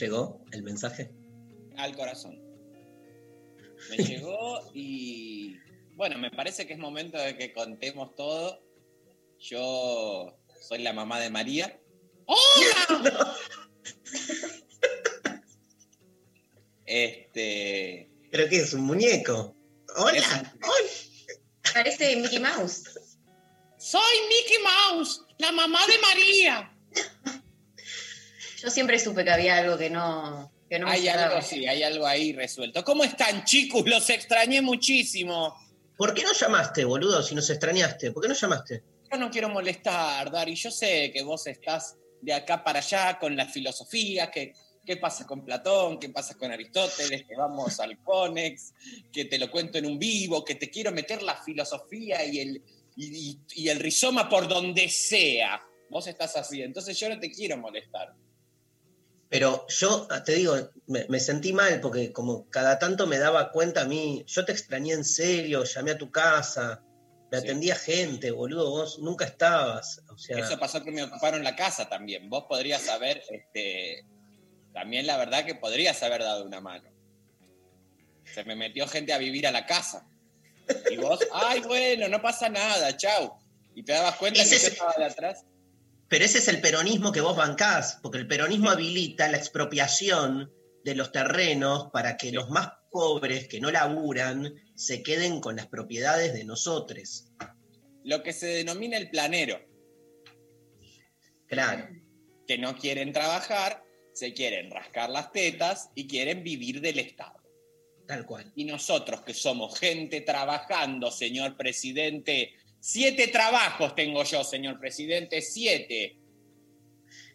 llegó el mensaje? al corazón. Me llegó y bueno, me parece que es momento de que contemos todo. Yo soy la mamá de María. ¡Hola! Este, ¿Pero qué es? ¿Un muñeco? ¡Hola! Es un- ¡Hola! Parece Mickey Mouse. soy Mickey Mouse, la mamá de María. Yo siempre supe que había algo que no, que no me Hay algo, sí, hay algo ahí resuelto. ¿Cómo están, chicos? Los extrañé muchísimo. ¿Por qué no llamaste, boludo, si nos extrañaste? ¿Por qué no llamaste? Yo no quiero molestar, Dari. Yo sé que vos estás de acá para allá con la filosofía, que qué pasa con Platón, qué pasa con Aristóteles, que vamos al Conex, que te lo cuento en un vivo, que te quiero meter la filosofía y el, y, y- y el rizoma por donde sea. Vos estás así, entonces yo no te quiero molestar. Pero yo ah, te digo, me, me sentí mal porque como cada tanto me daba cuenta a mí, yo te extrañé en serio, llamé a tu casa, me Sí. atendía gente, boludo, vos nunca estabas. O sea, Eso pasó que me ocuparon la casa también. Vos podrías haber, este, también la verdad que podrías haber dado una mano. Se me metió gente a vivir a la casa. Y vos, ay, bueno, no pasa nada, chau. Y te dabas cuenta Ese que yo estaba de atrás. Pero ese es el peronismo que vos bancás, porque el peronismo habilita la expropiación de los terrenos para que los más pobres que no laburan se queden con las propiedades de nosotros. Lo que se denomina el planero, Claro. que no quieren trabajar, se quieren rascar las tetas y quieren vivir del Estado. Tal cual. Y nosotros que somos gente trabajando, señor presidente, siete trabajos tengo yo, señor presidente, siete.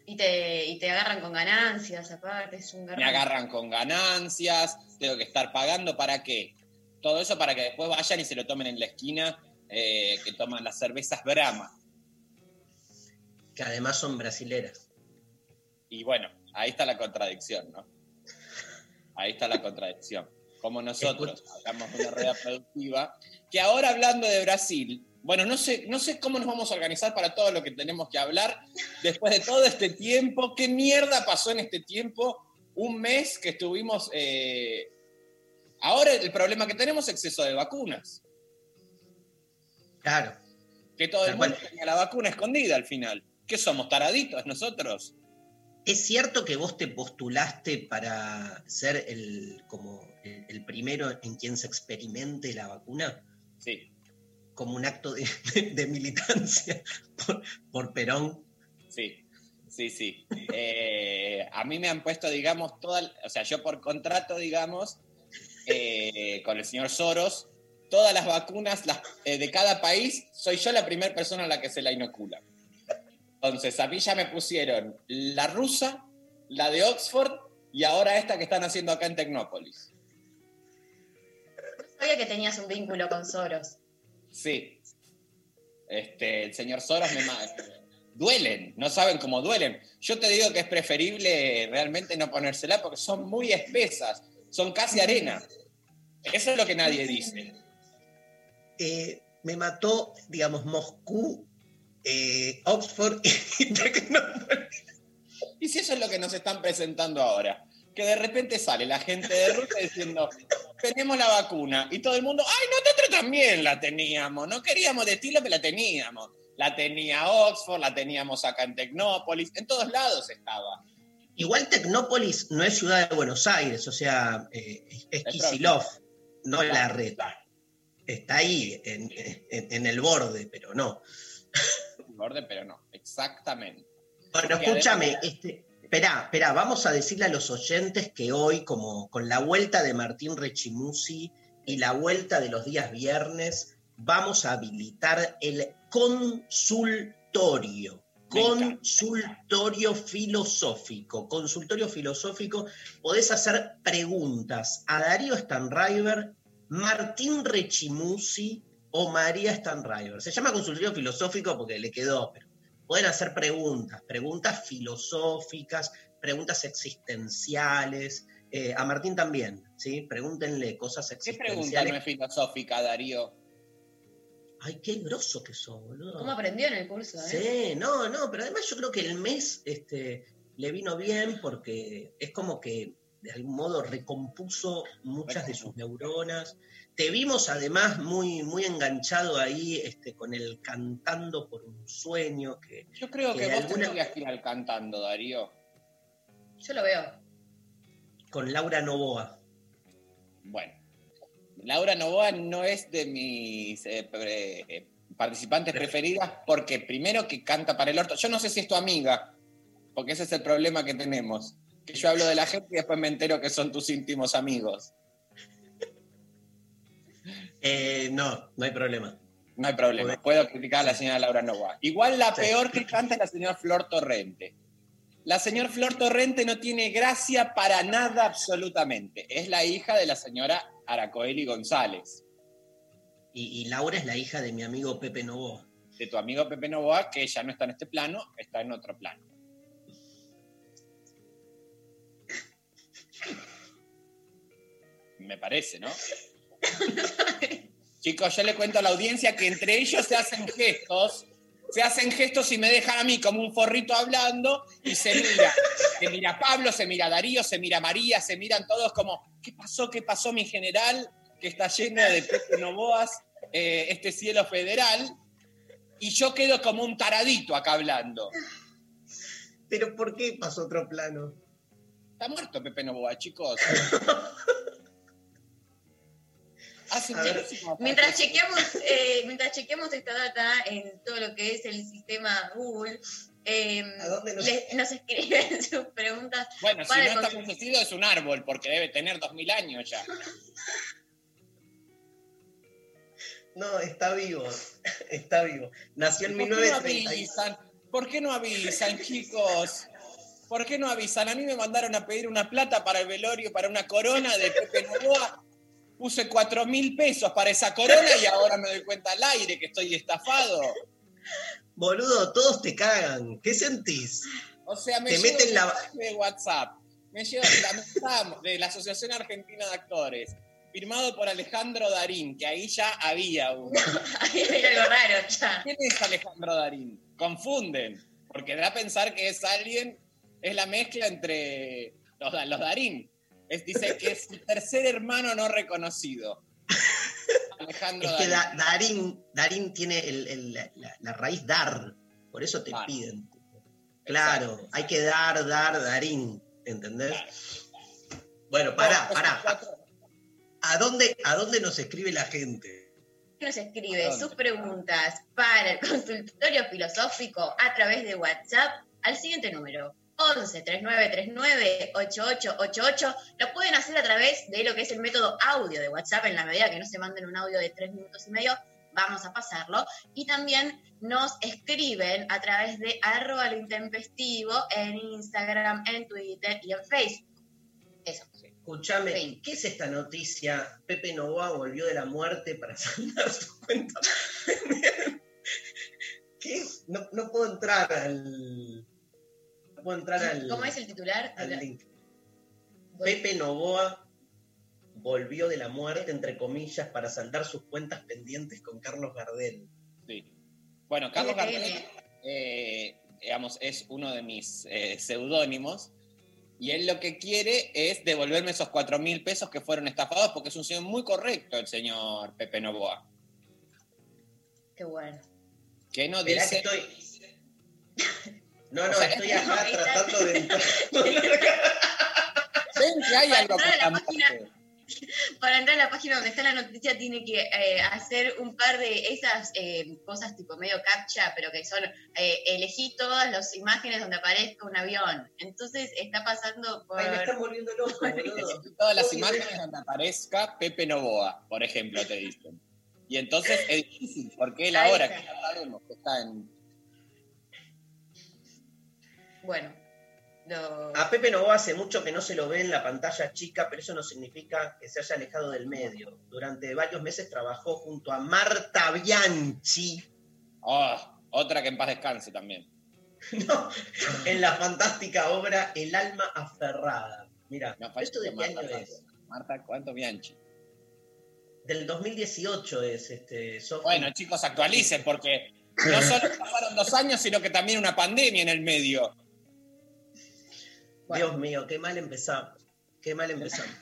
Y te, y te agarran con ganancias, aparte, es un Me garrón. agarran con ganancias, tengo que estar pagando para qué. Todo eso para que después vayan y se lo tomen en la esquina, eh, que toman las cervezas Brahma. Que además son brasileras. Y bueno, ahí está la contradicción, ¿no? Ahí está la contradicción. Como nosotros hagamos una rueda productiva, que ahora hablando de Brasil, bueno, no sé, no sé cómo nos vamos a organizar para todo lo que tenemos que hablar después de todo este tiempo. ¿Qué mierda pasó en este tiempo? Un mes que estuvimos... eh, Ahora el problema que tenemos es exceso de vacunas. Claro. Que todo el mundo tenía la vacuna escondida al final. ¿Qué somos, taraditos nosotros? ¿Es cierto que vos te postulaste para ser el, como el, el primero en quien se experimente la vacuna? Sí, Como un acto de, de militancia por, por Perón. Sí, sí, sí. Eh, a mí me han puesto, digamos, toda, o sea, yo por contrato, digamos, eh, con el señor Soros, todas las vacunas las- eh, de cada país, soy yo la primera persona a la que se la inocula. Entonces, a mí ya me pusieron la rusa, la de Oxford y ahora esta que están haciendo acá en Tecnópolis. Sabía que tenías un vínculo con Soros. Sí. Este, el señor Soros me duelen, no saben cómo duelen. Yo te digo que es preferible realmente no ponérsela porque son muy espesas, son casi arena. Eso es lo que nadie dice. Eh, me mató, digamos, Moscú, eh, Oxford y. Y si eso es lo que nos están presentando ahora, que de repente sale la gente de Rusia diciendo, tenemos la vacuna, y todo el mundo, ay, nosotros también la teníamos, no queríamos decirlo, pero la teníamos. La tenía Oxford, la teníamos acá en Tecnópolis, en todos lados estaba. Igual Tecnópolis no es ciudad de Buenos Aires, o sea, eh, es Kicillof, no Claro, la red. claro. Está ahí, en, en- en el borde, pero no. Borde, pero no, exactamente. Bueno, Porque escúchame, además- este, esperá, esperá, vamos a decirle a los oyentes que hoy, como con la vuelta de Martín Rechimusi y la vuelta de los días viernes, vamos a habilitar el consultorio. Consultorio filosófico. Consultorio filosófico. Podés hacer preguntas a Darío Stanriver, Martín Rechimusi o María Stanriver. Se llama consultorio filosófico porque le quedó, pero pueden hacer preguntas, preguntas filosóficas, preguntas existenciales. Eh, a Martín también, ¿sí? Pregúntenle cosas ¿Qué pregunta existenciales. no es filosófica, Darío? Ay, qué grosso que sos, boludo. ¿Cómo aprendió en el curso? eh? Sí, no, no, pero además yo creo que el mes este, le vino bien porque es como que de algún modo recompuso muchas de sus neuronas. Te vimos además muy, muy enganchado ahí este, con el cantando por un sueño que Yo creo Que que vos alguna- tendrías que ir al cantando, Darío. Yo lo veo. con Laura Novoa. Bueno, Laura Novoa no es de mis eh, pre- eh, participantes preferidas porque primero que canta para el orto. Yo no sé si es tu amiga, porque ese es el problema que tenemos. Que yo hablo de la gente y después me entero que son tus íntimos amigos. Eh, no, no hay problema. No hay problema, puedo criticar a la señora Laura Novoa. Igual la Sí. peor que canta es la señora Flor Torrente. La señora Flor Torrente no tiene gracia para nada absolutamente. Es la hija de la señora Aracoeli González, Y, y Laura es la hija de mi amigo Pepe Novoa. de tu amigo Pepe Novoa, que ya no está en este plano, está en otro plano. Me parece, ¿no? Chicos, yo le cuento a la audiencia que entre ellos se hacen gestos, se hacen gestos y me dejan a mí como un forrito hablando y se mira, se mira Pablo, se mira Darío, se mira María, se miran todos como, ¿qué pasó? ¿Qué pasó mi general? Que está lleno de Pepe Novoas, eh, este cielo federal, y yo quedo como un taradito acá hablando. Pero ¿por qué pasó otro plano? Está muerto Pepe Novoa, chicos. Ver, Mientras chequeamos, eh, mientras chequeamos esta data en todo lo que es el sistema Google, eh, ¿A dónde nos- les- nos escriben sus preguntas. Bueno, si no está fallecido es un árbol, porque debe tener 2000 años ya. No, está vivo. Está vivo. Nació en ¿Por qué no 1930. avisan? ¿Por qué no avisan, chicos? ¿Por qué no avisan? A mí me mandaron a pedir una plata para el velorio, para una corona de Pepe Novoa. Puse cuatro mil pesos para esa corona y ahora me doy cuenta al aire que estoy estafado. Boludo, todos te cagan. ¿Qué sentís? O sea, me Te llevo meten un la- mensaje de WhatsApp. Me llevo la mensaje de la Asociación Argentina de Actores, firmado por Alejandro Darín, que ahí ya había uno. Ahí hay algo raro ya. ¿Quién es Alejandro Darín? Confunden, porque da a pensar que es alguien, es la mezcla entre los, los Darín. Es, dice que es el tercer hermano no reconocido. Alejandro Es que Darín. Da- Darín, Darín tiene el- el- la, raíz dar. Por eso te piden. Claro, Exacto. hay que dar, dar, Darín. ¿Entendés? Claro. Bueno, pará, pará. ¿A dónde, ¿A dónde nos escribe la gente? Nos escribe sus preguntas para el consultorio filosófico a través de WhatsApp al siguiente número. 11 39 39 8888. Lo pueden hacer a través de lo que es el método audio de WhatsApp en la medida que no se manden un audio de 3 minutos y medio. Vamos a pasarlo. Y también nos escriben a través de arroba lo intempestivo en Instagram, en Twitter y en Facebook. Eso. Escuchame, Sí. ¿qué es esta noticia? Pepe Novoa volvió de la muerte para saldar su cuenta. ¿Qué? No, no puedo entrar al. No puedo entrar al. ¿Cómo es el titular? al link. Pepe Novoa volvió de la muerte, entre comillas, para saldar sus cuentas pendientes con Carlos Gardel. Sí. Bueno, Carlos. Gardel, eh, digamos, es uno de mis eh, seudónimos. Y él lo que quiere es devolverme esos cuatro mil pesos que fueron estafados, porque es un señor muy correcto, el señor Pepe Novoa. Qué bueno. Que no Esperá que dice. estoy. No, O no, sea, estoy acá está- tratando de entrar. Ven que hay Para algo entrar a la con la página- muerte. Para entrar a la página donde está la noticia tiene que eh, hacer un par de esas eh, cosas tipo medio captcha, pero que son eh, elegí todas las imágenes donde aparezca un avión. Entonces está pasando por... Ay, me están volviendo loco. Todas las imágenes donde aparezca Pepe Novoa, por ejemplo, te dicen. Y entonces es difícil, porque él ahora, que ya sabemos que está en... Bueno, lo- A Pepe Novoa hace mucho que no se lo ve en la pantalla chica, pero eso no significa que se haya alejado del medio. Durante varios meses trabajó junto a Marta Bianchi Oh, otra que en paz descanse también. no, en la fantástica obra El alma aferrada. Mira, No, ¿esto de qué Marta, año es? Marta, ¿cuánto Bianchi? Del 2018 es este. Bueno, chicos, actualicen, porque no solo pasaron dos años, sino que también una pandemia en el medio. Dios mío, qué mal empezamos. Qué mal empezamos.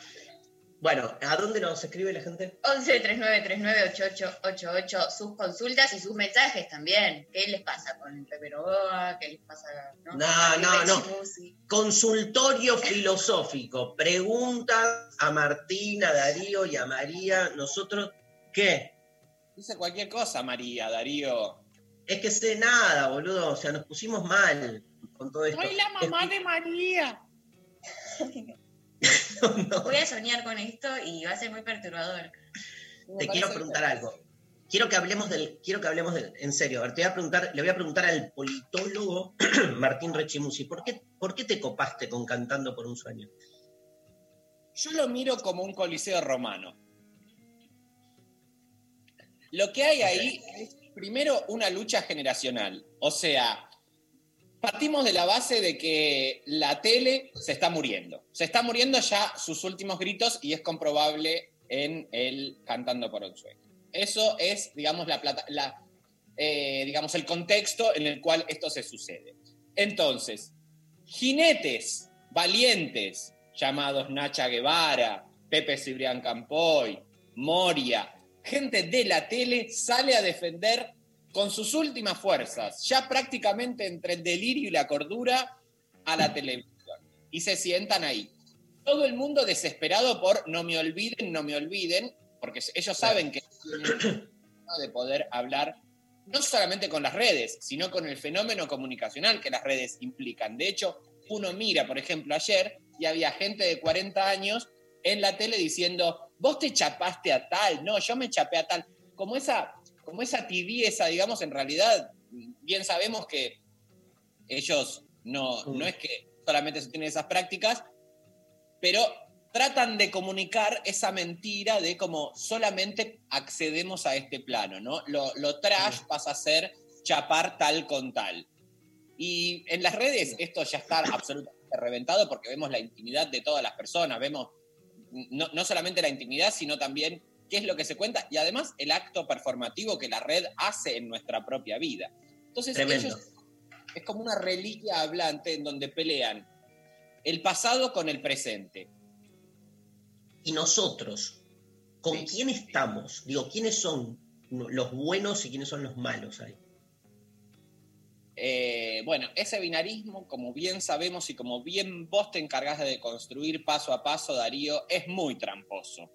Bueno, ¿a dónde nos escribe la gente? 11 39 39 8888 sus consultas y sus mensajes también. ¿Qué les pasa con Pepe Novoa? ¿Qué les pasa? No, No, no, no. Consultorio filosófico. Preguntas a Martín, a Darío y a María. Nosotros, ¿qué? Dice cualquier cosa, María, Darío. Es que sé nada, boludo. O sea, nos pusimos mal con todo esto. Soy la mamá de María. No, Voy a soñar con esto y va a ser muy perturbador. te quiero preguntar algo. Quiero que hablemos del, quiero que hablemos del, en serio, a ver, te voy a preguntar, le voy a preguntar al politólogo Martín Rechimusi, ¿por qué, ¿por qué te copaste con Cantando por un sueño? Yo lo miro como un coliseo romano. Lo que hay ahí es primero una lucha generacional. O sea, partimos de la base de que la tele se está muriendo. Se está muriendo ya sus últimos gritos y es comprobable en el Cantando por un sueño. Eso es, digamos, la plata, la, eh, digamos, el contexto en el cual esto se sucede. Entonces, jinetes valientes llamados Nacha Guevara, Pepe Cibrián Campoy, Moria, gente de la tele sale a defender con sus últimas fuerzas, ya prácticamente entre el delirio y la cordura, a la televisión. Y se sientan ahí. Todo el mundo desesperado por no me olviden, no me olviden, porque ellos saben que tienen de poder hablar no solamente con las redes, sino con el fenómeno comunicacional que las redes implican. De hecho, uno mira, por ejemplo, ayer y había gente de 40 años en la tele diciendo, vos te chapaste a tal, no, yo me chapé a tal. Como esa, como esa tibieza, digamos, en realidad, bien sabemos que ellos no, no es que solamente se tienen esas prácticas, pero tratan de comunicar esa mentira de cómo solamente accedemos a este plano, ¿no? Lo, lo trash pasa a ser chapar tal con tal. Y en las redes esto ya está absolutamente reventado porque vemos la intimidad de todas las personas, vemos no, no solamente la intimidad, sino también qué es lo que se cuenta y además el acto performativo que la red hace en nuestra propia vida. Entonces ellos es como una reliquia hablante en donde pelean el pasado con el presente. Y nosotros, ¿con Sí. quién estamos? Digo, ¿quiénes son los buenos y quiénes son los malos ahí? Eh, bueno, ese binarismo, como bien sabemos y como bien vos te encargás de construir paso a paso, Darío, es muy tramposo.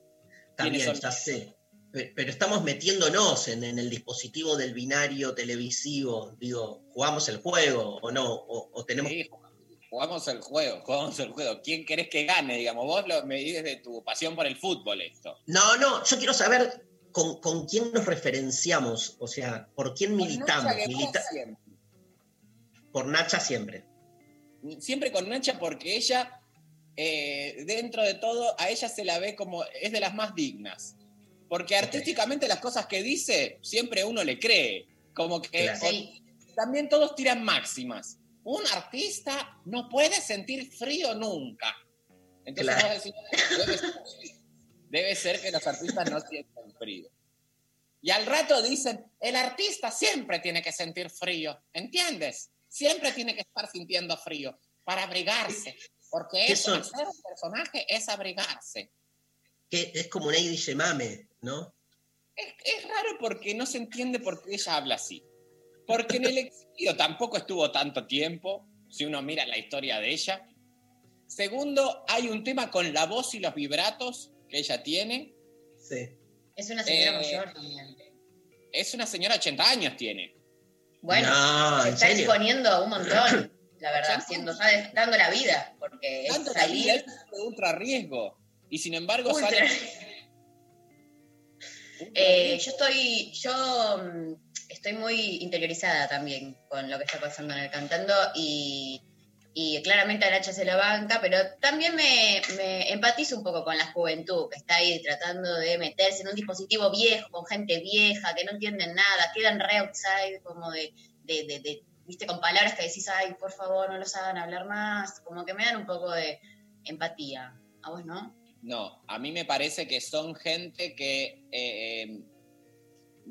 También, ya sé. Pe- Pero estamos metiéndonos en, en el dispositivo del binario televisivo. Digo, ¿jugamos el juego o no? ¿O, o tenemos Sí, jugamos el juego, jugamos el juego. ¿Quién querés que gane? Digamos, vos lo medís de tu pasión por el fútbol esto. No, no, yo quiero saber con, con quién nos referenciamos, o sea, por quién militamos. Nacha Milita- siempre. por Nacha siempre. Siempre con Nacha porque ella, eh, dentro de todo, a ella se la ve como, es de las más dignas. Porque artísticamente las cosas que dice, siempre uno le cree. Como que Claro. También todos tiran máximas. Un artista no puede sentir frío nunca. Entonces Claro. vos decís, debe ser, debe ser que los artistas no sienten frío. Y al rato dicen, el artista siempre tiene que sentir frío, ¿entiendes? Siempre tiene que estar sintiendo frío para abrigarse, porque ¿Qué eso, son? hacer un personaje es abrigarse. Que es como Neidy Yemame, ¿no? Es, es raro porque no se entiende por qué ella habla así. Porque en el exilio tampoco estuvo tanto tiempo, si uno mira la historia de ella. Segundo, hay un tema con la voz y los vibratos que ella tiene. Sí. Es una señora Eh, mayor también. Es una señora 80 años tiene. Bueno, No, se ¿en está exponiendo un montón, la verdad, siendo, está dando la vida, porque es salir. es de ultra riesgo. Y sin embargo Ultra. sale. Eh, yo estoy, yo mm, estoy muy interiorizada también con lo que está pasando en el cantando y, y claramente Aracha se la banca, pero también me, me empatizo un poco con la juventud que está ahí tratando de meterse en un dispositivo viejo, con gente vieja, que no entienden nada, quedan re outside como de, de, de- de, viste, con palabras que decís, ay, por favor, no los hagan hablar más, como que me dan un poco de empatía. ¿A vos no? No, a mí me parece que son gente que. eh, eh,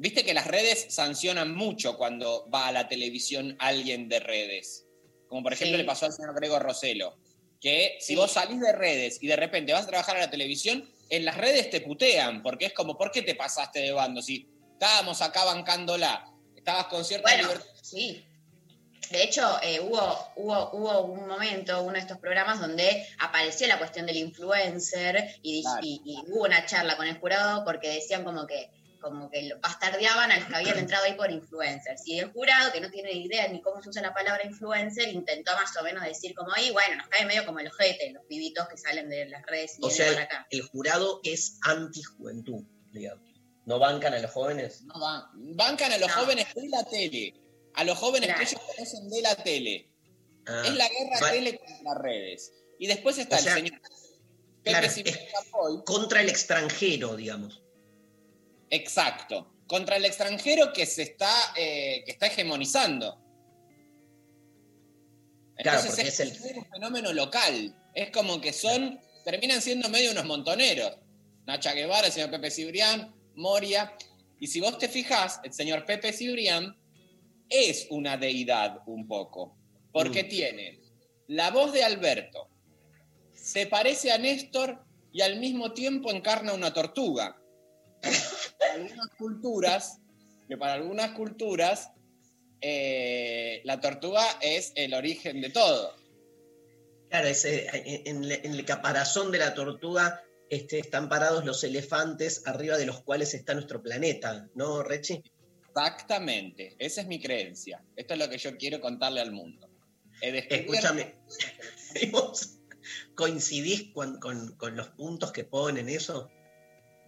Viste que las redes sancionan mucho cuando va a la televisión alguien de redes. Como por ejemplo Sí. le pasó al señor Gregor Roselo. Que si vos salís de redes y de repente vas a trabajar a la televisión, en las redes te putean, porque es como, ¿por qué te pasaste de bando? Si estábamos acá bancándola, estabas con cierta Bueno, libertad. sí. De hecho, eh, hubo, hubo, hubo un momento, uno de estos programas, donde apareció la cuestión del influencer y, Claro. y- y hubo una charla con el jurado porque decían como que como que lo- bastardeaban a los que habían entrado ahí por influencers. Y el jurado, que no tiene ni idea ni cómo se usa la palabra influencer, intentó más o menos decir como ahí, bueno, nos cae medio como el ojete, los pibitos que salen de las redes y O vienen sea, para acá. el jurado es antijuventud, digamos. ¿No bancan a los jóvenes? No bancan a los No. jóvenes de la tele. A los jóvenes Claro. que ellos conocen de la tele. Ah, Es la guerra va- tele contra las redes. Y después está O sea, el señor Pepe claro, Campoy. Contra el extranjero, digamos. Exacto. Contra el extranjero que se está, eh, que está hegemonizando. Claro, Entonces porque es, es el- un fenómeno local. Es como que son, terminan siendo medio unos montoneros. Nacha Guevara, el señor Pepe Cibrián, Moria. Y si vos te fijás, el señor Pepe Cibrián es una deidad un poco. Porque Mm. tiene la voz de Alberto, se parece a Néstor y al mismo tiempo encarna una tortuga. Para algunas culturas, que para algunas culturas eh, la tortuga es el origen de todo. Claro, en el caparazón de la tortuga este, están parados los elefantes arriba de los cuales está nuestro planeta, ¿no, Rechi? Exactamente, esa es mi creencia. Esto es lo que yo quiero contarle al mundo. Descubierto- Escúchame, ¿vos coincidís con, con- con los puntos que ponen eso?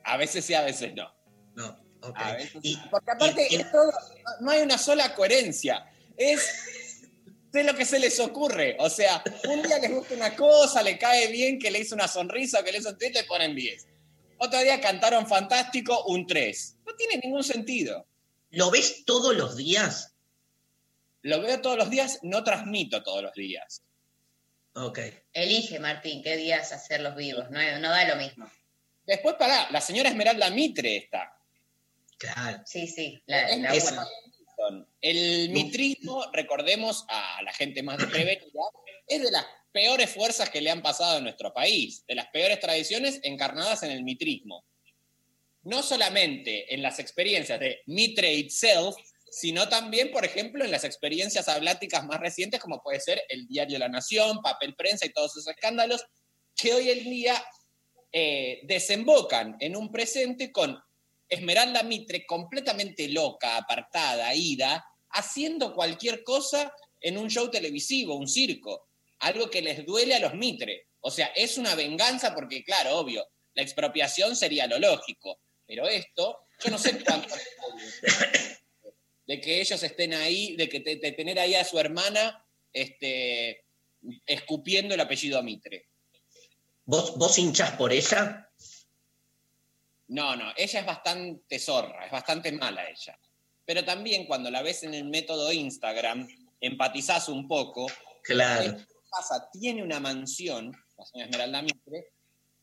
A veces sí, a veces no. No, ok. A veces Y- sí. Porque aparte y- es todo- no hay una sola coherencia. Es de lo que se les ocurre. O sea, un día les gusta una cosa, le cae bien que le hizo una sonrisa o que le hizo un tweet, le ponen 10. Otro día cantaron fantástico, un 3. No tiene ningún sentido. ¿Lo ves todos los días? Lo veo todos los días, no transmito todos los días. Ok. Elige, Martín, qué días hacer los vivos, no, no da lo mismo. Después, pará, la señora Esmeralda Mitre está. Claro. Sí, sí, la, Es- la es- uno. El mitrismo, recordemos a la gente más desprevenida, es de las peores fuerzas que le han pasado a nuestro país, de las peores tradiciones encarnadas en el mitrismo. No solamente en las experiencias de Mitre itself, sino también, por ejemplo, en las experiencias habláticas más recientes, como puede ser el diario La Nación, Papel Prensa y todos esos escándalos, que hoy en día eh, desembocan en un presente con Esmeralda Mitre completamente loca, apartada, ida, haciendo cualquier cosa en un show televisivo, un circo, algo que les duele a los Mitre. O sea, es una venganza porque, claro, obvio, la expropiación sería lo lógico, pero esto, yo no sé cuánto de que ellos estén ahí, de que de, de tener ahí a su hermana este, escupiendo el apellido Mitre. ¿Vos, ¿Vos hinchás por ella? No, no, ella es bastante zorra, es bastante mala ella. Pero también cuando la ves en el método Instagram, empatizás un poco. Claro. ¿Qué pasa? Tiene una mansión, la señora Esmeralda Mitre,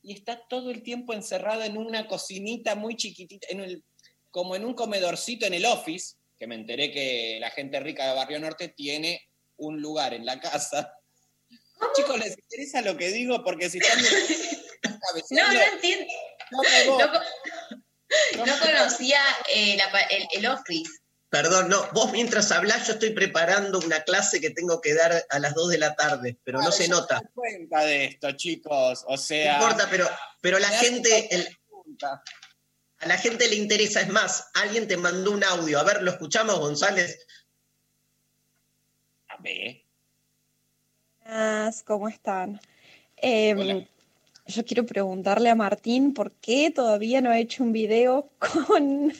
y está todo el tiempo encerrada en una cocinita muy chiquitita, en el, como en un comedorcito en el office, que me enteré que la gente rica de Barrio Norte tiene un lugar en la casa. Chicos, ¿les interesa lo que digo? Porque si están No, no entiendo. no conocía eh, la pa- el, el office. Perdón, no, vos mientras hablás yo estoy preparando una clase que tengo que dar a las 2 de la tarde, pero no se yo nota. me doy cuenta de esto, chicos. O No sea. importa, pero, pero la gente, el- a la gente le interesa. Es más, alguien te mandó un audio. A ver, ¿lo escuchamos, González? A ver. ¿cómo están? Hola. Yo quiero preguntarle a Martín por qué todavía no ha hecho un video con,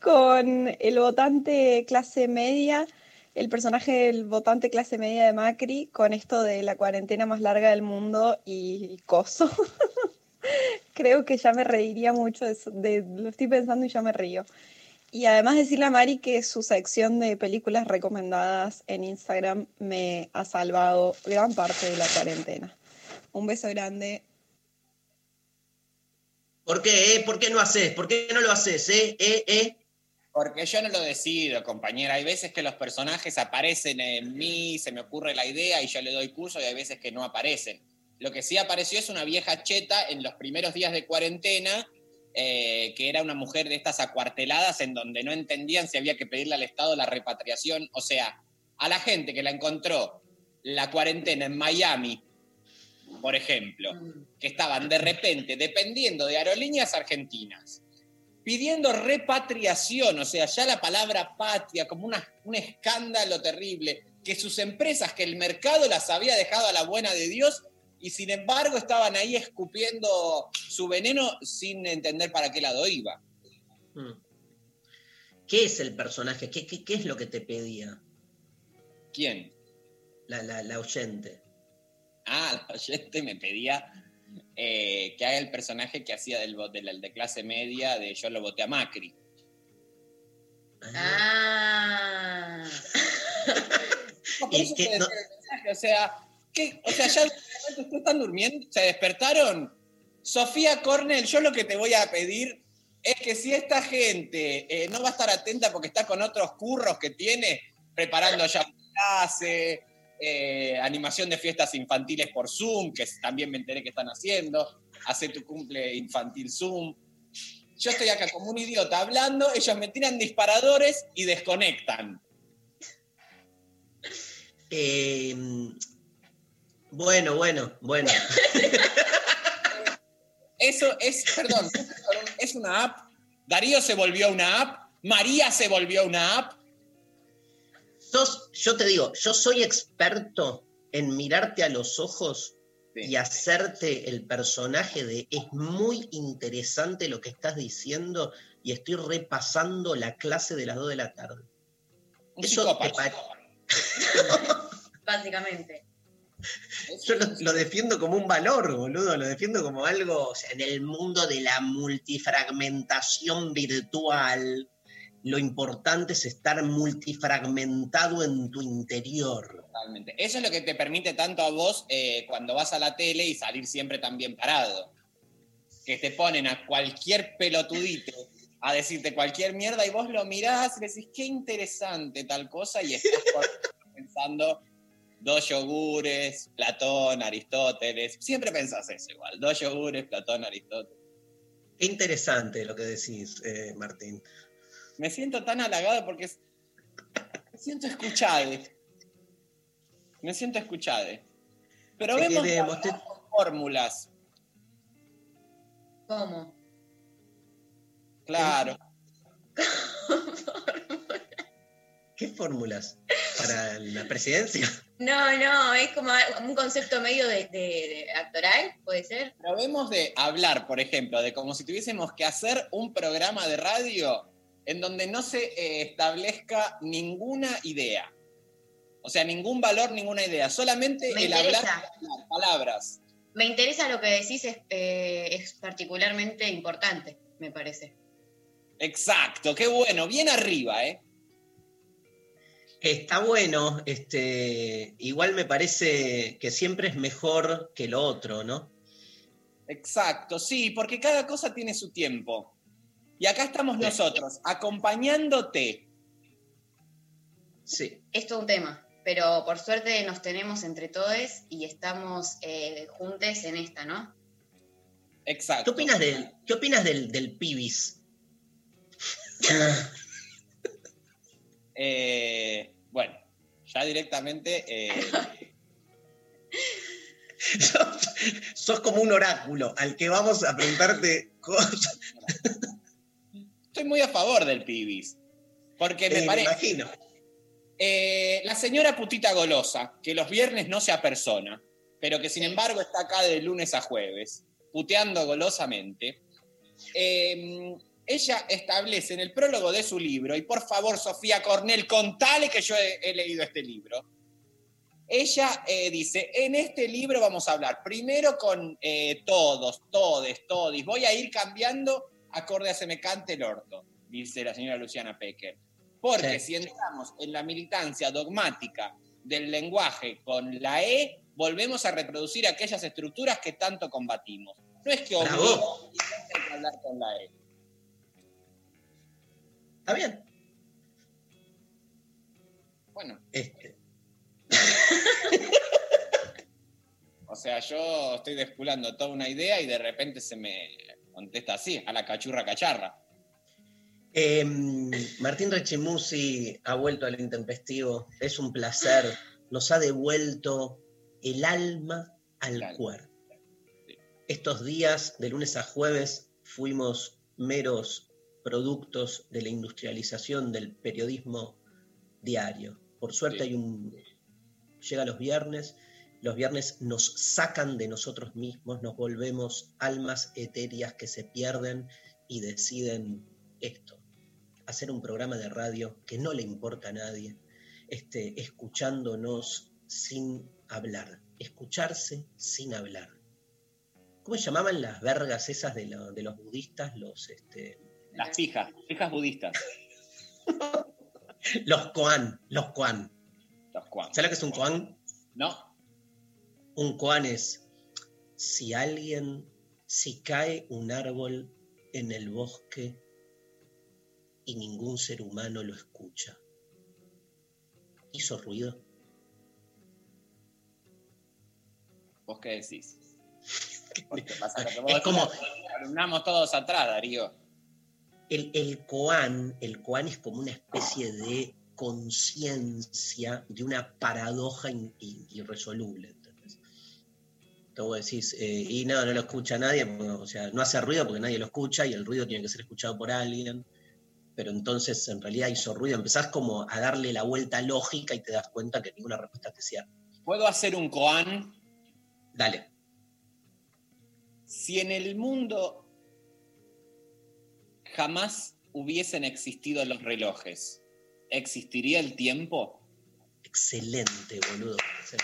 con el votante clase media, el personaje del votante clase media de Macri, con esto de la cuarentena más larga del mundo y coso. Creo que ya me reiría mucho de, de- lo estoy pensando y ya me río. Y además decirle a Mari que su sección de películas recomendadas en Instagram me ha salvado gran parte de la cuarentena. Un beso grande. ¿Por qué? eh? ¿Por qué no haces? ¿Por qué no lo haces? ¿Eh? ¿Eh? ¿Eh? Porque yo no lo decido, compañera. Hay veces que los personajes aparecen en mí, se me ocurre la idea y yo le doy curso y hay veces que no aparecen. Lo que sí apareció es una vieja cheta en los primeros días de cuarentena, eh, que era una mujer de estas acuarteladas en donde no entendían si había que pedirle al Estado la repatriación. O sea, a la gente que la encontró la cuarentena en Miami, por ejemplo, que estaban de repente dependiendo de aerolíneas argentinas, pidiendo repatriación, o sea, ya la palabra patria como una- un escándalo terrible, que sus empresas, que el mercado las había dejado a la buena de Dios y sin embargo estaban ahí escupiendo su veneno sin entender para qué lado iba. Mm. ¿Qué es el personaje? ¿Qué, qué, qué es lo que te pedía ¿Quién? la, la, la oyente? Ah, la oyente me pedía eh, que haga el personaje que hacía del, del, de clase media de Yo lo voté a Macri. Ah. No, que te no- mensaje, o sea, ¿qué? o sea, ya ustedes están durmiendo, se despertaron. Sofía Cornell, yo lo que te voy a pedir es que si esta gente eh, no va a estar atenta porque está con otros curros que tiene, preparando ya clase, eh, animación de fiestas infantiles por Zoom, que también me enteré que están haciendo, hace tu cumple infantil Zoom. Yo estoy acá como un idiota hablando, ellos me tiran disparadores y desconectan. Eh, bueno, bueno, bueno. Eso es, perdón, es una app. Darío se volvió una app. María se volvió una app. Sos- yo te digo, yo soy experto en mirarte a los ojos Sí. y hacerte el personaje de es muy interesante lo que estás diciendo y estoy repasando la clase de las 2 de la tarde. Un Eso te. Básicamente. Yo lo, lo defiendo como un valor, boludo, lo defiendo como algo, o sea, en el mundo de la multifragmentación virtual, lo importante es estar multifragmentado en tu interior. Totalmente. Eso es lo que te permite tanto a vos eh, cuando vas a la tele y salir siempre tan bien parado. Que te ponen a cualquier pelotudito a decirte cualquier mierda y vos lo mirás y decís, qué interesante tal cosa, y estás pensando dos yogures, Platón, Aristóteles. Siempre pensás eso igual, dos yogures, Platón, Aristóteles. Qué interesante lo que decís, eh, Martín. Me siento tan halagado porque es- me siento escuchado. Me siento escuchado. Pero Te vemos que queremos, te- con fórmulas, ¿Cómo? claro. ¿Qué fórmulas para la presidencia? No, no, es como un concepto medio de, de- de actoral, puede ser. Pero vemos de hablar, por ejemplo, de como si tuviésemos que hacer un programa de radio en donde no se eh, establezca ninguna idea. O sea, ningún valor, ninguna idea. Solamente Me el hablar, interesa. hablar, palabras. Me interesa lo que decís, es, eh, es particularmente importante, me parece. Exacto, qué bueno. Bien arriba, ¿eh? Está bueno, este, igual me parece que siempre es mejor que lo otro, ¿no? Exacto, sí, porque cada cosa tiene su tiempo. Y acá estamos nosotros, acompañándote. Sí. Es todo un tema, pero por suerte nos tenemos entre todos y estamos eh, juntes en esta, ¿no? Exacto. ¿Qué opinas del, qué opinas del, del pibis? Eh, bueno, ya directamente. eh, sos, sos como un oráculo al que vamos a preguntarte cosas. Estoy muy a favor del pibis. Porque me Eh, parece. imagino. Eh, la señora putita golosa, que los viernes no se apersona, pero que sin embargo está acá de lunes a jueves, puteando golosamente. eh, ella establece en el prólogo de su libro, y por favor, Sofía Cornell, contale que yo he, he leído este libro. Ella eh, dice, en este libro vamos a hablar primero con eh, todos, todes, todis. Voy a ir cambiando acorde a se me cante el orto, dice la señora Luciana Pecker. Porque Sí. si entramos en la militancia dogmática del lenguaje con la E, volvemos a reproducir aquellas estructuras que tanto combatimos. No es que obligamos a hablar con la E. Está bien. Bueno, Este, o sea, yo estoy desculando toda una idea y de repente se me contesta así, a la cachurra cacharra. eh, Martín Rechimusi ha vuelto al intempestivo. Es un placer. Nos ha devuelto el alma al Claro. cuerpo. Sí. Estos días, de lunes a jueves, fuimos meros productos de la industrialización del periodismo diario. Por suerte Sí. hay un... Llega los viernes, los viernes nos sacan de nosotros mismos, nos volvemos almas etéreas que se pierden y deciden esto, hacer un programa de radio que no le importa a nadie, este, escuchándonos sin hablar, escucharse sin hablar. ¿Cómo se llamaban las vergas esas de, lo- de los budistas? Los, este, Las fijas, fijas budistas. los koan, los koan. Los cuan. ¿Sabes lo que es un koan? No, Un koan es si alguien, si cae un árbol en el bosque y ningún ser humano lo escucha. ¿Hizo ruido? ¿vos qué decís? Porque pasa lo que vos Es como- alumnamos todos atrás, Darío. El, el koan, el koan es como una especie de conciencia de una paradoja in- in- irresoluble. Decís, eh, y no, no lo escucha nadie, porque, o sea, no hace ruido porque nadie lo escucha y el ruido tiene que ser escuchado por alguien. Pero entonces en realidad hizo ruido, empezás como a darle la vuelta lógica y te das cuenta que ninguna respuesta te cierra. ¿Puedo hacer un koan? Dale. Si en el mundo jamás hubiesen existido los relojes, ¿existiría el tiempo? Excelente, boludo. Sí.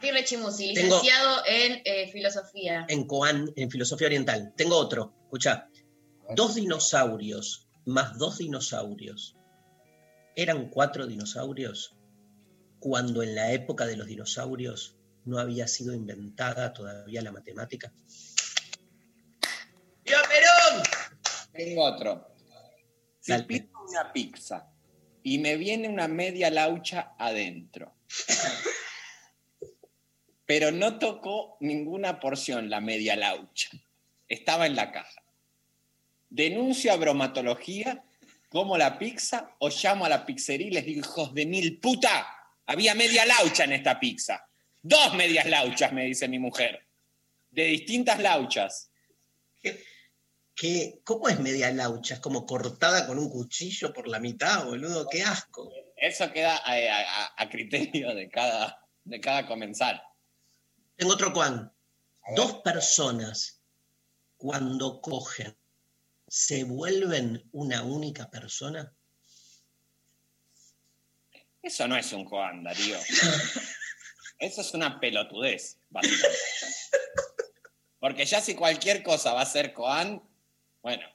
Tirre Chimusi, licenciado en eh, filosofía. en Koan, en filosofía oriental. Tengo otro, escucha. Dos dinosaurios más dos dinosaurios. ¿Eran cuatro dinosaurios? Cuando en la época de los dinosaurios no había sido inventada todavía la matemática. ¡Viva Perón! Tengo otro. Si Dale. pido una pizza y me viene una media laucha adentro, pero no tocó ninguna porción la media laucha, estaba en la caja. ¿Denuncio a bromatología como la pizza o llamo a la pizzería y les digo, hijos de mil puta, había media laucha en esta pizza? Dos medias lauchas, me dice mi mujer, de distintas lauchas. ¿Qué, ¿Cómo es media laucha? ¿Es como cortada con un cuchillo por la mitad, boludo? ¡Qué asco! Eso queda a, a- a criterio de cada, de cada comensal. Tengo otro Juan. Dos personas cuando cogen se vuelven una única persona. Eso no es un koan, Darío. Eso es una pelotudez, básicamente. Porque ya si cualquier cosa va a ser koan, bueno,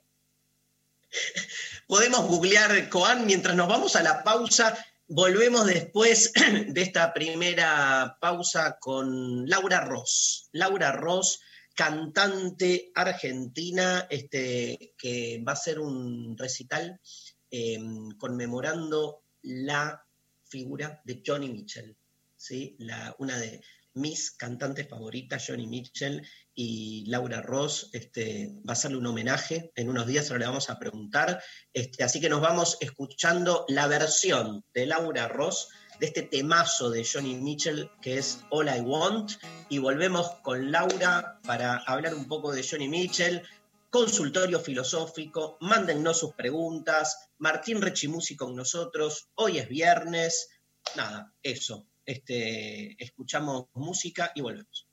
Podemos googlear Coan mientras nos vamos a la pausa. Volvemos después de esta primera pausa con Laura Ross. Laura Ross, cantante argentina, este, que va a hacer un recital eh, conmemorando la figura de Johnny Mitchell, ¿sí? una de mis cantantes favoritas, Johnny Mitchell y Laura Ross. Este, va a serle un homenaje en unos días, ahora le vamos a preguntar. Este, así que nos vamos escuchando la versión de Laura Ross de este temazo de Johnny Mitchell que es All I Want. Y volvemos con Laura para hablar un poco de Johnny Mitchell. Consultorio filosófico, mándennos sus preguntas. Martín Rechimusi con nosotros. Hoy es viernes. Nada, eso. Este, escuchamos música y volvemos.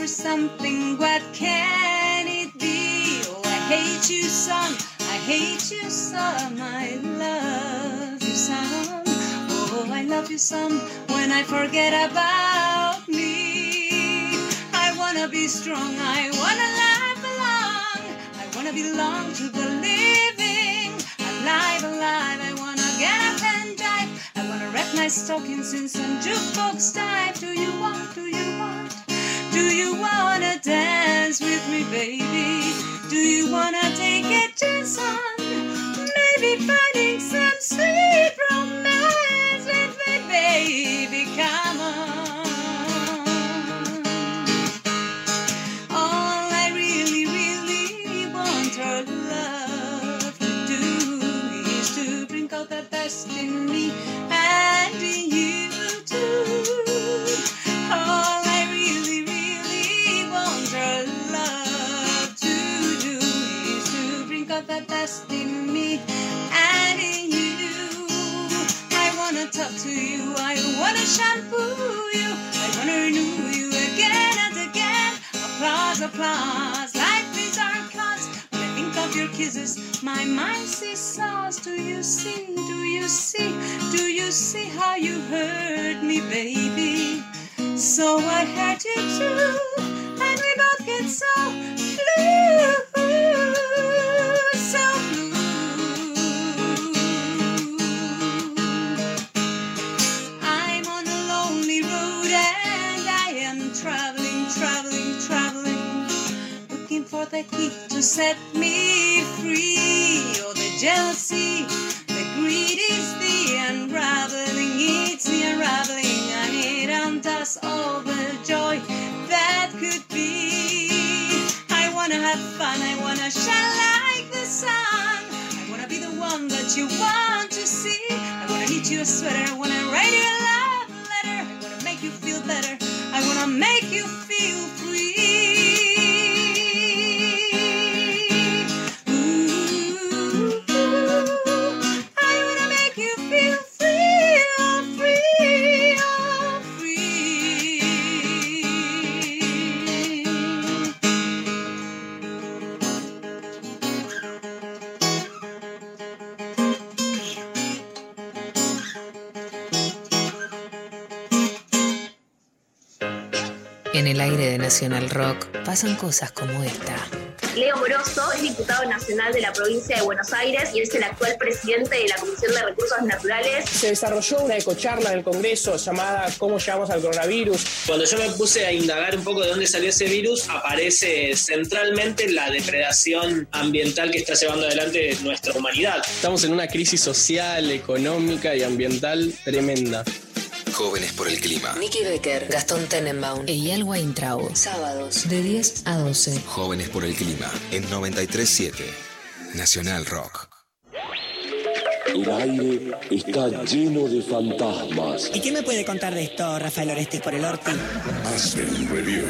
For something. What can it be? Oh, I hate you, son. I hate you, some. I love you, some. Oh, I love you, some. When I forget about me, I wanna be strong. I wanna live along. I wanna belong to the living. Alive, alive. I wanna get up and dive. I wanna wrap my stockings in some jukebox type. Do you want? Do you? Do you wanna dance with me, baby? Do you wanna take a chance on maybe finding some sweet romance with me, baby? Come on. All I really, really want our love to do is to bring out the best in me to you, I wanna shampoo you, I wanna renew you again and again. Applause, applause, life is our cause. When I think of your kisses, my mind seesaws. Do you see? Do you see? Do you see how you hurt me, baby? So I hurt you too, and we both get so blue, for the key to set me free. Oh, the jealousy, the greed is the unraveling, it's the unraveling, and it undoes all the joy that could be. I wanna have fun, I wanna shine like the sun. I wanna be the one that you want to see. I wanna knit you a sweater, I wanna write you a love letter. I wanna make you feel better. I wanna make you feel free. En el aire de Nacional Rock pasan cosas como esta. Leo Moroso es diputado nacional de la provincia de Buenos Aires y es el actual presidente de la Comisión de Recursos Naturales. Se desarrolló una ecocharla en el Congreso llamada ¿Cómo llegamos al coronavirus? Cuando yo me puse a indagar un poco de dónde salió ese virus, aparece centralmente la depredación ambiental que está llevando adelante nuestra humanidad. Estamos en una crisis social, económica y ambiental tremenda. Jóvenes por el Clima. Nicky Becker, Gastón Tenenbaum, Eyal Weintraub. Sábados de 10 a 12. Jóvenes por el Clima. En 937. Nacional Rock. El aire está lleno de fantasmas. ¿Y qué me puede contar de esto, Rafael Orestes por el Orti? Hacen review.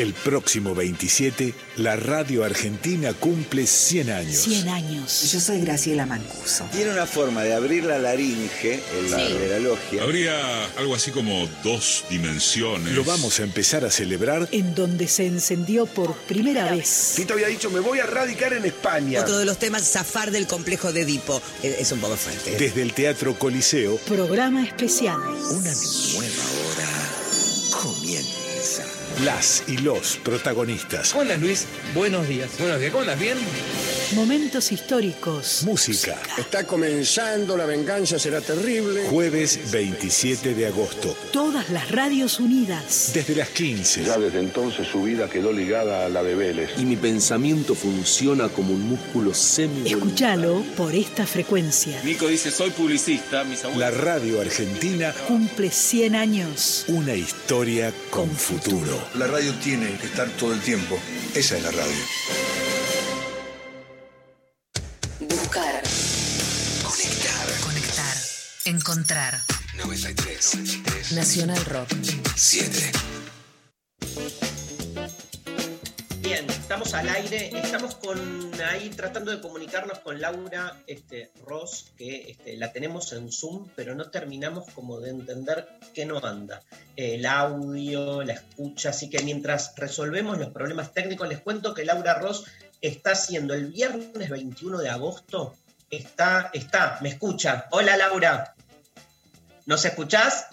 El próximo 27, la radio argentina cumple 100 años. 100 años. Yo soy Graciela Mancuso. Tiene una forma de abrir la laringe en la, Sí. de la logia. Habría algo así como dos dimensiones. Lo vamos a empezar a celebrar En donde se encendió por primera vez. Tito había dicho, me voy a radicar en España. Otro de los temas, zafar del complejo de Edipo. Es un poco fuerte. desde el Teatro Coliseo. Programa especial. Una nueva hora. Las y los protagonistas. ¿Cómo andas, Luis? Buenos días. Buenos días. ¿Cómo andas? ¿Bien? Momentos históricos. Música. Está comenzando, la venganza será terrible. Jueves 27 de agosto. Todas las radios unidas. Desde las 15. Ya desde entonces su vida quedó ligada a la de Vélez. Y mi pensamiento funciona como un músculo semi Escúchalo por esta frecuencia. Nico dice, soy publicista, mis abuelos. La radio argentina, Cumple 100 años. una historia con futuro. La radio tiene que estar todo el tiempo. Esa es la radio. Buscar. Conectar. Conectar. Encontrar. 93. Nacional Rock. 7. Bien, estamos al aire, estamos con ahí tratando de comunicarnos con Laura este, Ross, que este, la tenemos en Zoom, pero no terminamos como de entender qué no anda. El audio, la escucha, así que mientras resolvemos los problemas técnicos, les cuento que Laura Ross está haciendo el viernes 21 de agosto, está, está, me escucha. Hola Laura, ¿nos escuchás?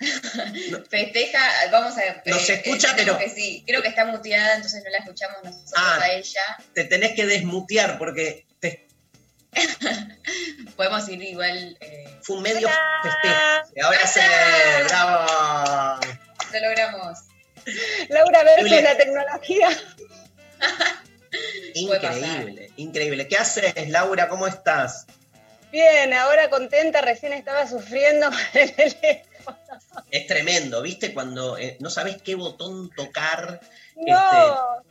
Festeja, vamos a. No se escucha, creo pero- que sí, creo que está muteada, entonces no la escuchamos nosotros Ah. a ella. Te tenés que desmutear porque te, Podemos ir igual. eh, fue un medio festejo. Ahora se... ¡Bravo! lo logramos. Laura versus la tecnología. Increíble, increíble. ¿Qué haces, Laura? ¿Cómo estás? Bien, ahora contenta, recién estaba sufriendo con el teléfono. Es tremendo, ¿viste? Cuando eh, no sabes qué botón tocar. No,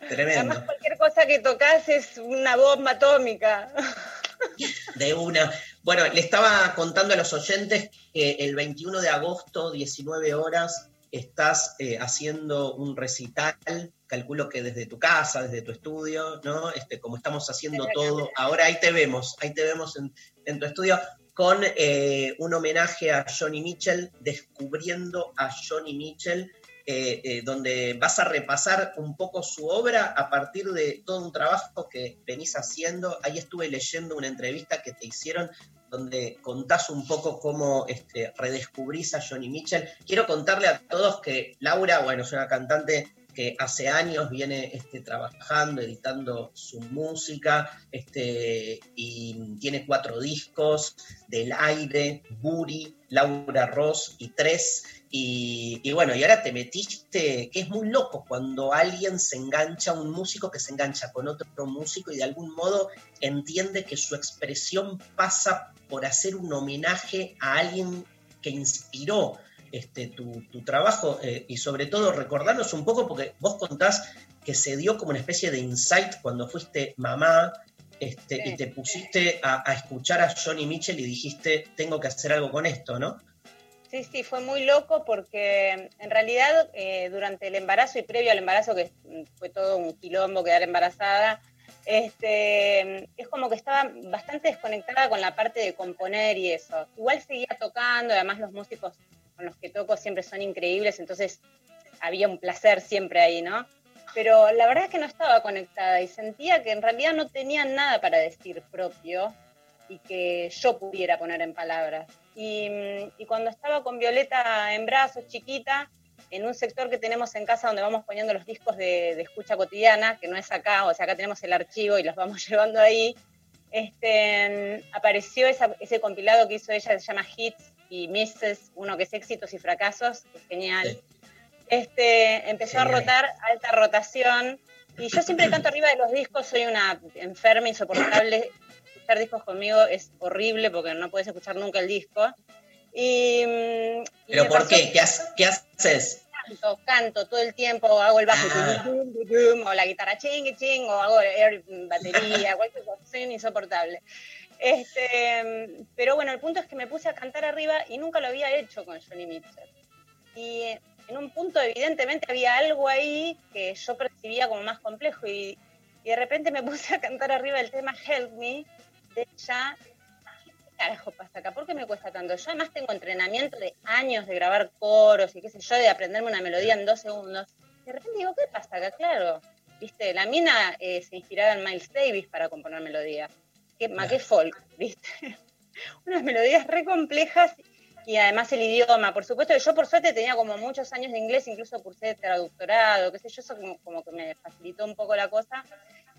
Este, tremendo. además cualquier cosa que tocas es una bomba atómica. De una. Bueno, le estaba contando a los oyentes que el 21 de agosto, 19 horas, estás eh, haciendo un recital, calculo que desde tu casa, desde tu estudio, ¿no? Este, como estamos haciendo todo, ahora ahí te vemos, ahí te vemos en, en tu estudio, con eh, un homenaje a Johnny Mitchell, descubriendo a Johnny Mitchell, eh, eh, donde vas a repasar un poco su obra a partir de todo un trabajo que venís haciendo. Ahí estuve leyendo una entrevista que te hicieron donde contás un poco cómo este, redescubrís a Johnny Mitchell. Quiero contarle a todos que Laura, bueno, es una cantante que hace años viene este, trabajando, editando su música, este, y tiene cuatro discos, Del Aire, Buri, Laura Ross y Tres, y, y bueno, y ahora te metiste, que es muy loco cuando alguien se engancha, un músico que se engancha con otro músico y de algún modo entiende que su expresión pasa por hacer un homenaje a alguien que inspiró este, tu, tu trabajo eh, y sobre todo recordarnos un poco, porque vos contás que se dio como una especie de insight cuando fuiste mamá este, y te pusiste a, a escuchar a Johnny Mitchell y dijiste, tengo que hacer algo con esto, ¿no? Sí, sí, fue muy loco porque en realidad eh, durante el embarazo y previo al embarazo, que fue todo un quilombo quedar embarazada, este, es como que estaba bastante desconectada con la parte de componer y eso. Igual seguía tocando, además los músicos con los que toco siempre son increíbles, entonces había un placer siempre ahí, ¿no? Pero la verdad es que no estaba conectada y sentía que en realidad no tenía nada para decir propio y que yo pudiera poner en palabras. Y, y cuando estaba con Violeta en brazos, chiquita, en un sector que tenemos en casa donde vamos poniendo los discos de, de escucha cotidiana, que no es acá, o sea, acá tenemos el archivo y los vamos llevando ahí, este, apareció esa- ese compilado que hizo ella, se llama Hits y Misses, uno que es éxitos y fracasos, que es genial. Este, empezó a Genial. rotar, alta rotación, y yo siempre canto arriba de los discos, soy una enferma insoportable, escuchar discos conmigo es horrible porque no puedes escuchar nunca el disco. Y, y ¿Pero por qué? ¿Qué, ha- qué haces? Canto, canto todo el tiempo, hago el bajo, Ah. tum, tum, tum, o la guitarra ching, ching, o hago air, batería, cualquier cosa, soy insoportable. Este, pero bueno, el punto es que me puse a cantar arriba y nunca lo había hecho con Johnny Mitchell. Y en un punto, evidentemente, había algo ahí que yo percibía como más complejo y, y de repente me puse a cantar arriba el tema Help Me de ella. ¿Qué carajo pasa acá? ¿Por qué me cuesta tanto? Yo además tengo entrenamiento de años de grabar coros y qué sé yo, de aprenderme una melodía en dos segundos. De repente digo, ¿qué pasa acá? Claro, viste, la mina eh, se inspiraba en Miles Davis para componer melodías. ¿Qué, ma, qué folk, viste? Unas melodías re complejas y además el idioma. Por supuesto que yo por suerte tenía como muchos años de inglés, incluso cursé traductorado, qué sé yo, eso como, como que me facilitó un poco la cosa.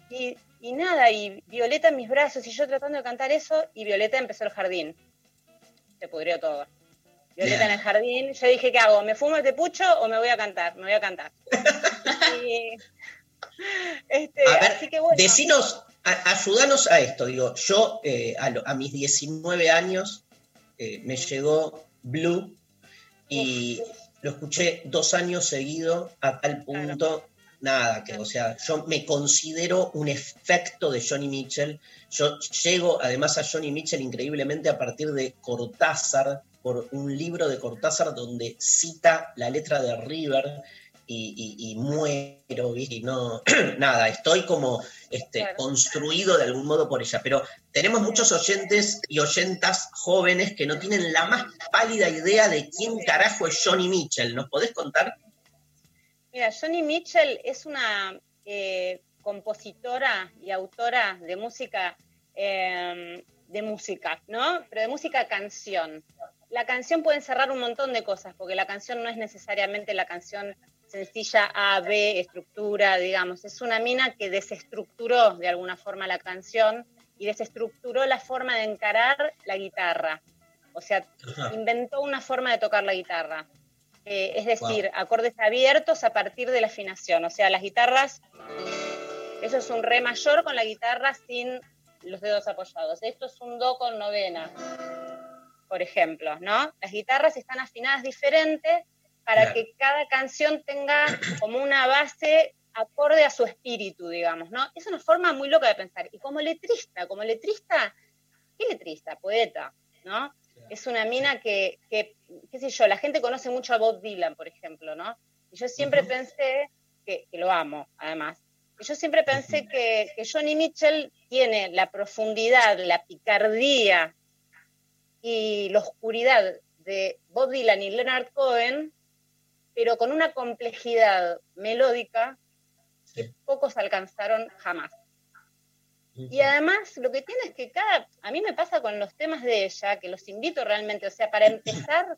Y, y nada, y Violeta en mis brazos, y yo tratando de cantar eso, y Violeta empezó el jardín. Se pudrió todo. Violeta en el jardín, yo dije, ¿qué hago? ¿Me fumo este pucho o me voy a cantar? Me voy a cantar. Y, este, A ver, así que bueno. decinos, a- ayúdanos a esto. Digo, yo eh, a, lo- a mis 19 años eh, me llegó Blue y lo escuché dos años seguido a tal punto, nada, que o sea, yo me considero un efecto de Johnny Mitchell. Yo llego además a Johnny Mitchell increíblemente a partir de Cortázar, por un libro de Cortázar donde cita la letra de River y, y- y muero, y no, nada, estoy como este, Claro. construido de algún modo por ella, pero tenemos muchos oyentes y oyentas jóvenes que no tienen la más pálida idea de quién carajo es Johnny Mitchell. ¿Nos podés contar? Mira, Johnny Mitchell es una eh, compositora y autora de música, eh, de música, ¿no? Pero de música canción. La canción puede encerrar un montón de cosas, porque la canción no es necesariamente la canción sencilla A, B, estructura, digamos. Es una mina que desestructuró de alguna forma la canción y desestructuró la forma de encarar la guitarra. O sea, inventó una forma de tocar la guitarra. Eh, es decir, acordes abiertos a partir de la afinación. O sea, las guitarras, eso es un re mayor con la guitarra sin los dedos apoyados. Esto es un do con novena, por ejemplo, ¿no? Las guitarras están afinadas diferentes para que cada canción tenga como una base acorde a su espíritu, digamos, ¿no? Es una forma muy loca de pensar. Y como letrista, como letrista, ¿qué letrista? Poeta, ¿no? Es una mina que, que, qué sé yo, la gente conoce mucho a Bob Dylan, por ejemplo, ¿no? Y yo siempre pensé, que, que lo amo, además, y yo siempre pensé que, que Johnny Mitchell tiene la profundidad, la picardía y la oscuridad de Bob Dylan y Leonard Cohen, pero con una complejidad melódica que pocos alcanzaron jamás. Y además lo que tiene es que cada, a mí me pasa con los temas de ella, que los invito realmente, o sea, para empezar,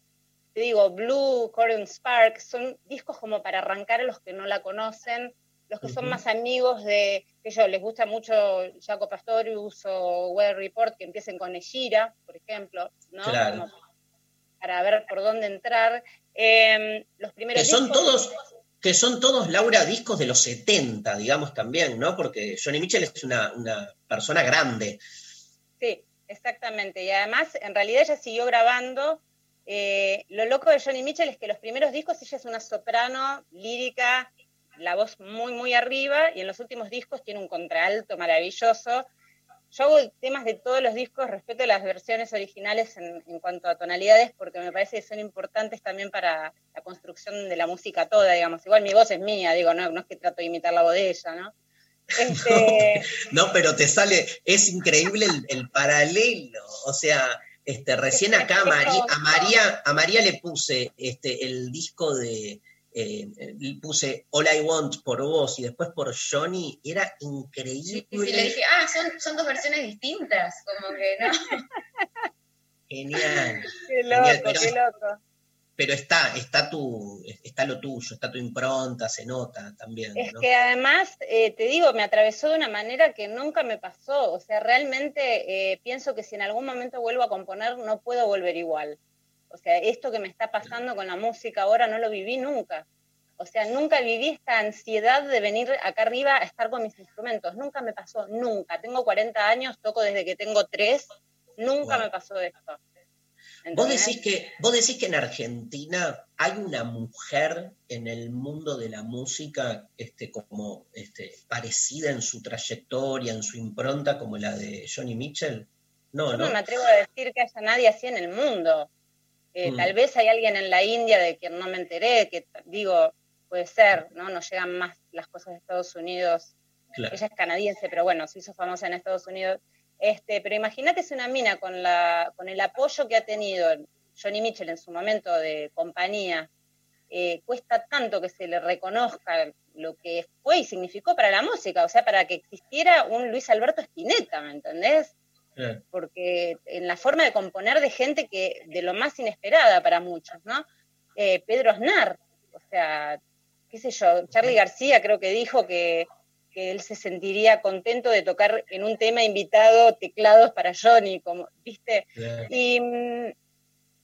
te digo, Blue, Corin Spark, son discos como para arrancar a los que no la conocen, los que son más amigos de, que yo, les gusta mucho Jaco Pastorius o Weather Report, que empiecen con Eshira, por ejemplo, ¿no? Claro. Como para ver por dónde entrar. Eh, los primeros Que son discos- todos, que son todos, Laura, discos de los 70, digamos también, ¿no? Porque Johnny Mitchell es una, una persona grande. Sí, exactamente. Y además, en realidad ella siguió grabando. Eh, lo loco de Johnny Mitchell es que los primeros discos ella es una soprano lírica, la voz muy, muy arriba, y en los últimos discos tiene un contralto maravilloso. Yo hago temas de todos los discos, respeto las versiones originales en, en cuanto a tonalidades, porque me parece que son importantes también para la construcción de la música toda, digamos. Igual mi voz es mía, digo, no, no es que trato de imitar la voz de ella, ¿no? Este, No, pero te sale, es increíble el, el paralelo. O sea, este, recién acá a María, a María, a María le puse este, el disco de, eh, le puse All I Want por vos y después por Johnny, era increíble. Y le dije, ah, son, son dos versiones distintas, como que no. Genial. qué Genial, loco, pero, qué loco. pero está, está tu, está lo tuyo, está tu impronta, se nota también. Es ¿no? que además, eh, te digo, me atravesó de una manera que nunca me pasó. O sea, realmente eh, pienso que si en algún momento vuelvo a componer, no puedo volver igual. O sea, esto que me está pasando con la música ahora no lo viví nunca. O sea, nunca viví esta ansiedad de venir acá arriba a estar con mis instrumentos. Nunca me pasó, nunca. Tengo 40 años, toco desde que tengo 3. Nunca Wow. me pasó esto. Vos decís, que, vos decís que en Argentina hay una mujer en el mundo de la música este, como este, parecida en su trayectoria, en su impronta, como la de Johnny Mitchell. No, Yo ¿no? no me atrevo a decir que haya nadie así en el mundo. Eh, Mm. Tal vez hay alguien en la India de quien no me enteré, que digo, puede ser, ¿no? Nos llegan más las cosas de Estados Unidos. Claro. Ella es canadiense, pero bueno, se hizo famosa en Estados Unidos. Este, pero imagínate si una mina con, la, con el apoyo que ha tenido Johnny Mitchell en su momento de compañía, eh, cuesta tanto que se le reconozca lo que fue y significó para la música, o sea, para que existiera un Luis Alberto Spinetta, ¿me entendés? Claro. porque en la forma de componer de gente que de lo más inesperada para muchos, ¿no? Eh, Pedro Aznar, o sea, qué sé yo, Charlie García creo que dijo que, que él se sentiría contento de tocar en un tema invitado teclados para Johnny, como, ¿viste? Y, mm,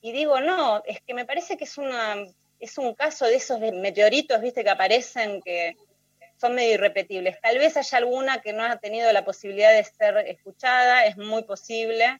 y digo, no, es que me parece que es una es un caso de esos meteoritos, ¿viste? que aparecen que son medio irrepetibles. Tal vez haya alguna que no ha tenido la posibilidad de ser escuchada, es muy posible,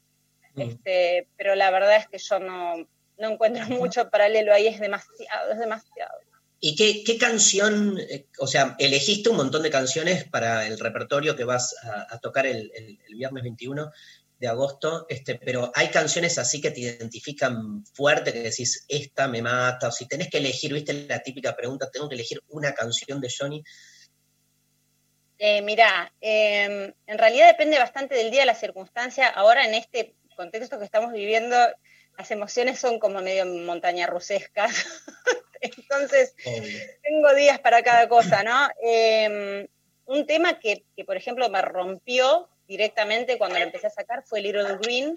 este, pero la verdad es que yo no, no encuentro mucho paralelo ahí, es demasiado, es demasiado. ¿Y qué, qué canción, eh, o sea, elegiste un montón de canciones para el repertorio que vas a, a tocar el, el- el viernes 21 de agosto, este, pero hay canciones así que te identifican fuerte, que decís, esta me mata, o si tenés que elegir, viste la típica pregunta, tengo que elegir una canción de Johnny, Eh, mirá, eh, en realidad depende bastante del día, de la circunstancia. Ahora en este contexto que estamos viviendo, las emociones son como medio montaña rusescas. Entonces, tengo días para cada cosa, ¿no? Eh, un tema que, que, por ejemplo, me rompió directamente cuando lo empecé a sacar fue Little Green,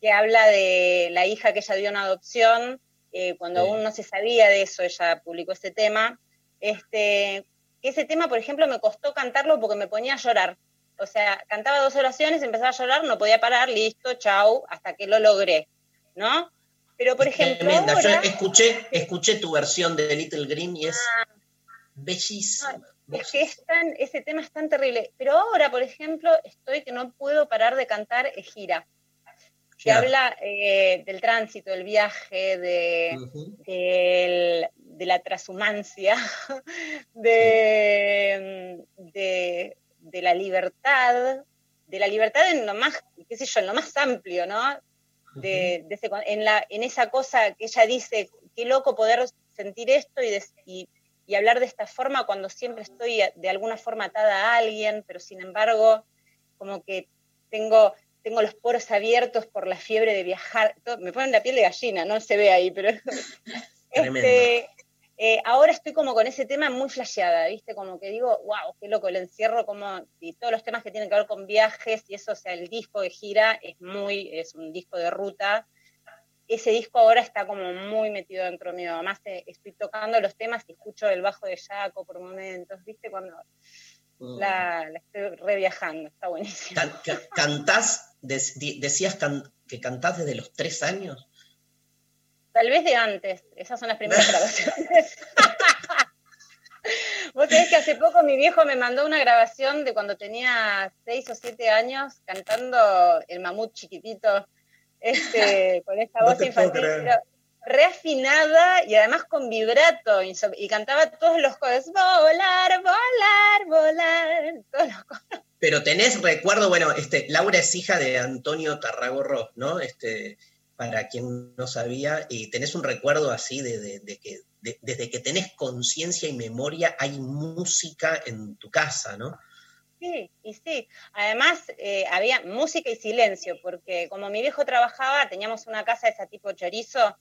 que habla de la hija que ella dio en adopción. eh, cuando Sí. aún no se sabía de eso, ella publicó este tema. Este, ese tema, por ejemplo, me costó cantarlo porque me ponía a llorar. O sea, cantaba dos oraciones, empezaba a llorar, no podía parar, listo, chau, hasta que lo logré, ¿no? Pero, por ejemplo, tremenda. ahora- Yo escuché, escuché tu versión de Little Green y es bellísima. Es que es tan- ese tema es tan terrible. Pero ahora, por ejemplo, estoy que no puedo parar de cantar eh, Gira, que habla eh, del tránsito, del viaje, de, del- de la transhumancia, de, de, de la libertad, de la libertad en lo más, qué sé yo, en lo más amplio, ¿no? de, de ese en, la, en esa cosa que ella dice, qué loco poder sentir esto y, y, y hablar de esta forma cuando siempre estoy de alguna forma atada a alguien, pero sin embargo, como que tengo, tengo los poros abiertos por la fiebre de viajar. Todo- me ponen la piel de gallina, no se ve ahí, pero... este, eh, ahora estoy como con ese tema muy flasheada, ¿viste? Como que digo, wow, qué loco, el encierro, como, y todos los temas que tienen que ver con viajes, y eso, o sea, el disco de gira es muy, es un disco de ruta. Ese disco ahora está como muy metido dentro mío. Además, eh, estoy tocando los temas y escucho el bajo de Jaco por momentos, ¿viste? Cuando la, la estoy reviajando, está buenísimo. Can- ca- ¿Cantás, di- decías can- que cantás desde los tres años? Tal vez de antes, esas son las primeras grabaciones. Vos sabés que hace poco mi viejo me mandó una grabación de cuando tenía seis o siete años cantando el mamut chiquitito, este, con esta No voz infantil, reafinada y además con vibrato, y cantaba todos los coros, volar, volar, volar, todos los coros. Pero tenés recuerdo, bueno, este, Laura es hija de Antonio Tarragorro, ¿no? Este, para quien no sabía, y tenés un recuerdo así de, de- de que de- desde que tenés conciencia y memoria hay música en tu casa, ¿no? Sí, y sí. Además, eh, había música y silencio, porque como mi viejo trabajaba, teníamos una casa de ese tipo chorizo,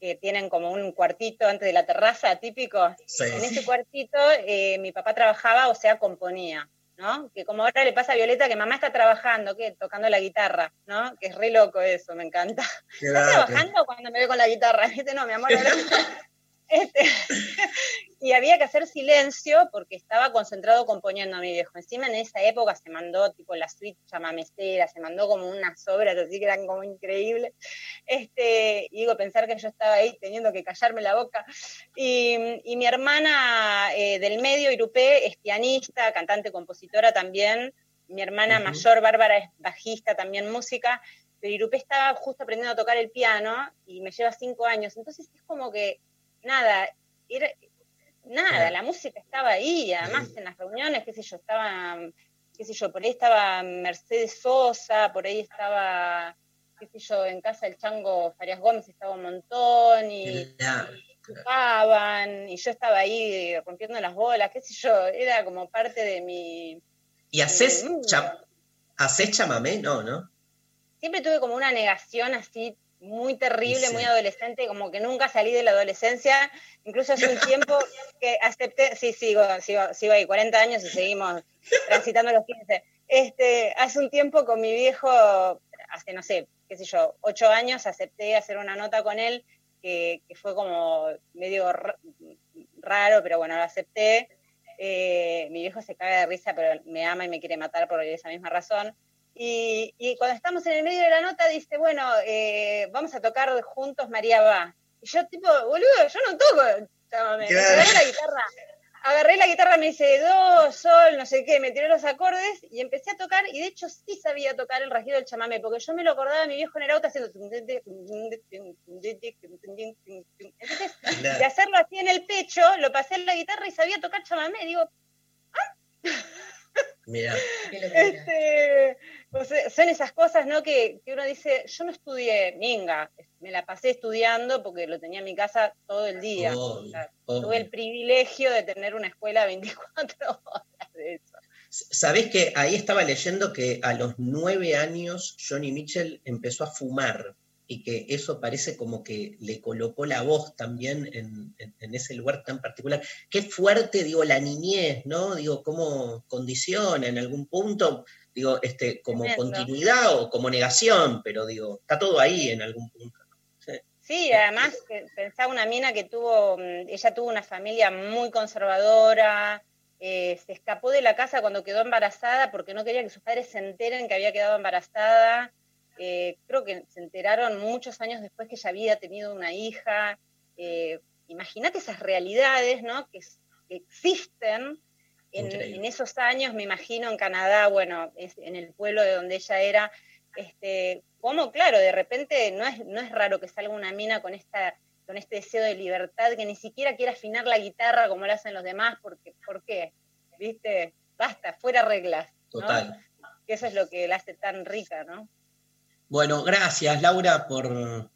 que tienen como un cuartito antes de la terraza, típico. Sí. En ese cuartito eh, mi papá trabajaba, o sea, componía, ¿no? Que como ahora le pasa a Violeta, que mamá está trabajando, que tocando la guitarra, ¿no? Que es re loco eso, me encanta. ¿Estás trabajando cuando me ve con la guitarra? Dice, no, mi amor, ahora- Este, y había que hacer silencio porque estaba concentrado componiendo a mi viejo. Encima en esa época se mandó tipo la suite chamamecera, se mandó como unas obras así que eran como increíbles. Este, y digo, pensar que yo estaba ahí teniendo que callarme la boca. Y, y mi hermana eh, del medio, Irupé, es pianista, cantante, compositora también. Mi hermana mayor, Bárbara, es bajista, también música. Pero Irupé estaba justo aprendiendo a tocar el piano y me lleva cinco años. Entonces es como que, nada, era, nada, la música estaba ahí, además en las reuniones, qué sé yo, estaba, qué sé yo, por ahí estaba Mercedes Sosa, por ahí estaba, qué sé yo, en casa del Chango Farias Gómez estaba un montón y tocaban y yo estaba ahí rompiendo las bolas, qué sé yo, era como parte de mi... ¿Y haces, cha- haces chamamé? No, ¿no? Siempre tuve como una negación así muy terrible, Sí. muy adolescente, como que nunca salí de la adolescencia, incluso hace un tiempo que acepté, sí, sigo, sigo, sigo ahí, 40 años y seguimos transitando los 15. Este, hace un tiempo con mi viejo, hace, no sé, qué sé yo, ocho años, acepté hacer una nota con él que, que fue como medio ra- raro, pero bueno, lo acepté. Eh, mi viejo se caga de risa, pero me ama y me quiere matar por esa misma razón. Y, y cuando estamos en el medio de la nota, dice, bueno, eh, vamos a tocar juntos María Va. Y yo, tipo, boludo, yo no toco. Claro. Agarré la guitarra, agarré la guitarra, me dice do, sol, no sé qué, me tiró los acordes y empecé a tocar. Y de hecho, sí sabía tocar el rasguido del chamamé, porque yo me lo acordaba de mi viejo en el auto haciendo. Entonces, Claro. de hacerlo así en el pecho, lo pasé en la guitarra y sabía tocar chamamé. Digo, Mira, este, son esas cosas, ¿no? Que, que uno dice, yo no estudié minga, me la pasé estudiando porque lo tenía en mi casa todo el día. O sea, tuve el privilegio de tener una escuela 24 horas de eso. ¿Sabés que ahí estaba leyendo que a los nueve años Johnny Mitchell empezó a fumar y que eso parece como que le colocó la voz también en, en- en ese lugar tan particular? Qué fuerte, digo, la niñez, ¿no? Digo, cómo condiciona en algún punto, digo, este, como continuidad o como negación, pero digo, está todo ahí en algún punto. Sí, además pensaba una mina que tuvo, mm, ella tuvo una familia muy conservadora, eh, se escapó de la casa cuando quedó embarazada porque no quería que sus padres se enteren que había quedado embarazada. Eh, creo que se enteraron muchos años después que ella había tenido una hija. Eh, Imagínate esas realidades, ¿no? Que, existen en, esos años, me imagino, en Canadá, bueno, es- en el pueblo de donde ella era, este, como claro, de repente no es, no es raro que salga una mina con esta con este deseo de libertad, que ni siquiera quiere afinar la guitarra como lo hacen los demás, porque, ¿por qué? ¿Viste? Basta, fuera reglas. ¿no? Total. Que eso es lo que la hace tan rica, ¿no? Bueno, gracias Laura por,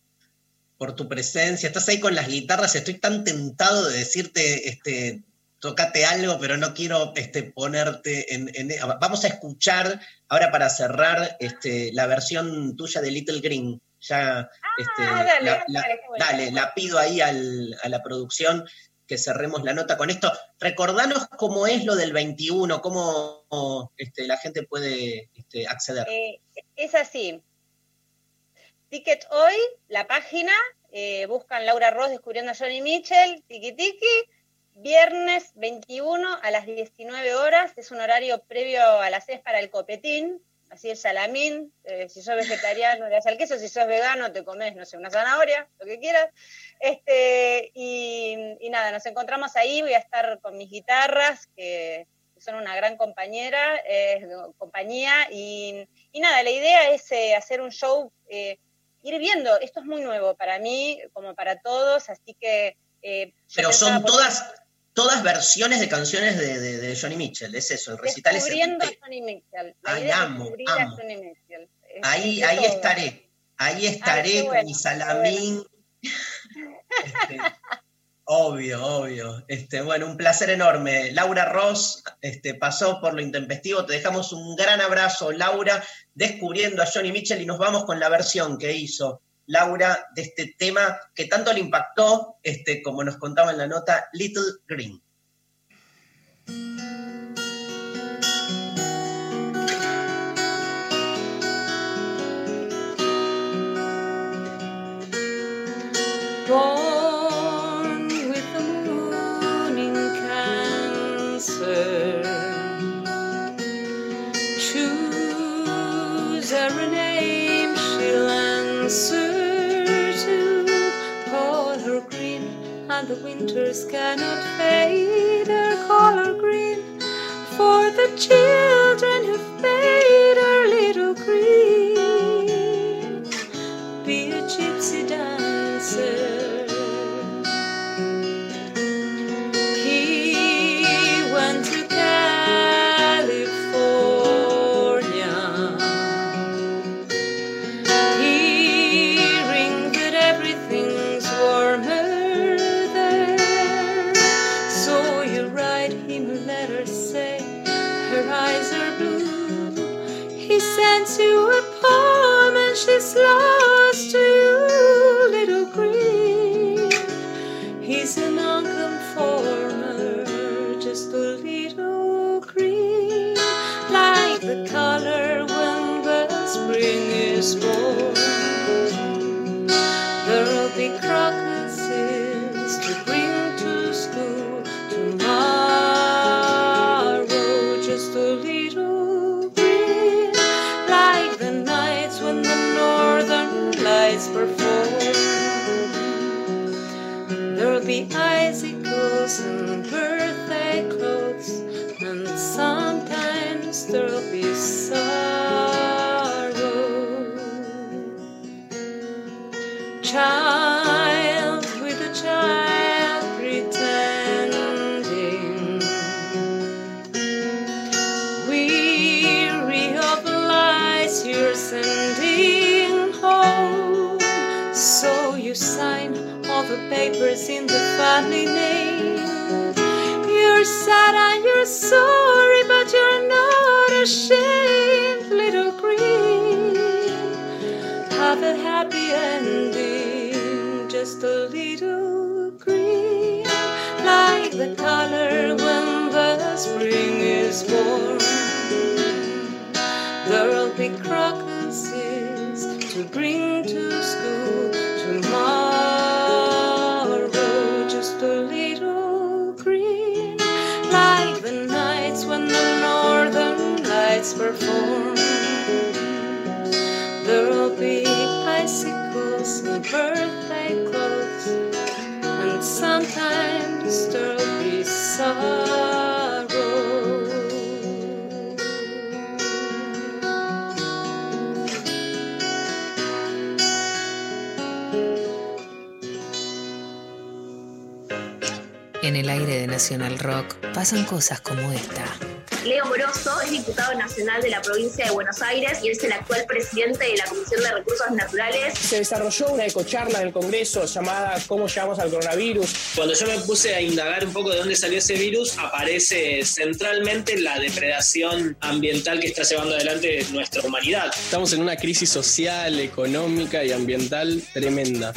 por tu presencia. Estás ahí con las guitarras. Estoy tan tentado de decirte, este, tocate algo, pero no quiero este, ponerte en, en- Vamos a escuchar ahora para cerrar este, la versión tuya de Little Green. Ya, este, Ah, dale, la, la- dale, la pido ahí al- a la producción que cerremos la nota con esto. Recordanos cómo es lo del 21, cómo este, la gente puede este, acceder. Eh, es así. Ticket hoy, la página, eh, buscan Laura Ross descubriendo a Johnny Mitchell, tiki tiki, viernes 21 a las 19 horas, es un horario previo a las 6 para el copetín, así el salamín, eh, si sos vegetariano le das al queso, si sos vegano te comes, no sé, una zanahoria, lo que quieras. Este, y, nada, nos encontramos ahí, voy a estar con mis guitarras, que son una gran compañera, eh, compañía, y, nada, la idea es hacer un show, ir viendo, esto es muy nuevo para mí, como para todos, así que... eh, Pero son por- todas, todas versiones de canciones de, de- de Johnny Mitchell, es eso, el recital es Descubriendo a Johnny Mitchell. Ay, amo, amo. a Johnny Mitchell. Es- Ahí, ahí todo. estaré, ahí estaré con mi salamín. Este, obvio, obvio. Este, bueno, un placer enorme. Laura Ross este, pasó por lo intempestivo. Te dejamos un gran abrazo, Laura, descubriendo a Johnny Mitchell y nos vamos con la versión que hizo Laura de este tema que tanto le impactó, este, como nos contaba en la nota, Little Green. Winters cannot fade her color green. For the children the papers in the family name. You're sad and you're sorry, but you're not ashamed, little green. Have a happy ending, just a little green, like the color when the spring is born. There'll be crocuses to bring to birthday clothes, and sometimes there'll be sorrow. En el aire de Nacional Rock pasan cosas como esta. Leo Moroso es diputado nacional de la provincia de Buenos Aires y es el actual presidente de la Comisión de Recursos Naturales. Se desarrolló una ecocharla en el Congreso llamada ¿Cómo llegamos al coronavirus? Cuando yo me puse a indagar un poco de dónde salió ese virus, aparece centralmente la depredación ambiental que está llevando adelante nuestra humanidad. Estamos en una crisis social, económica y ambiental tremenda.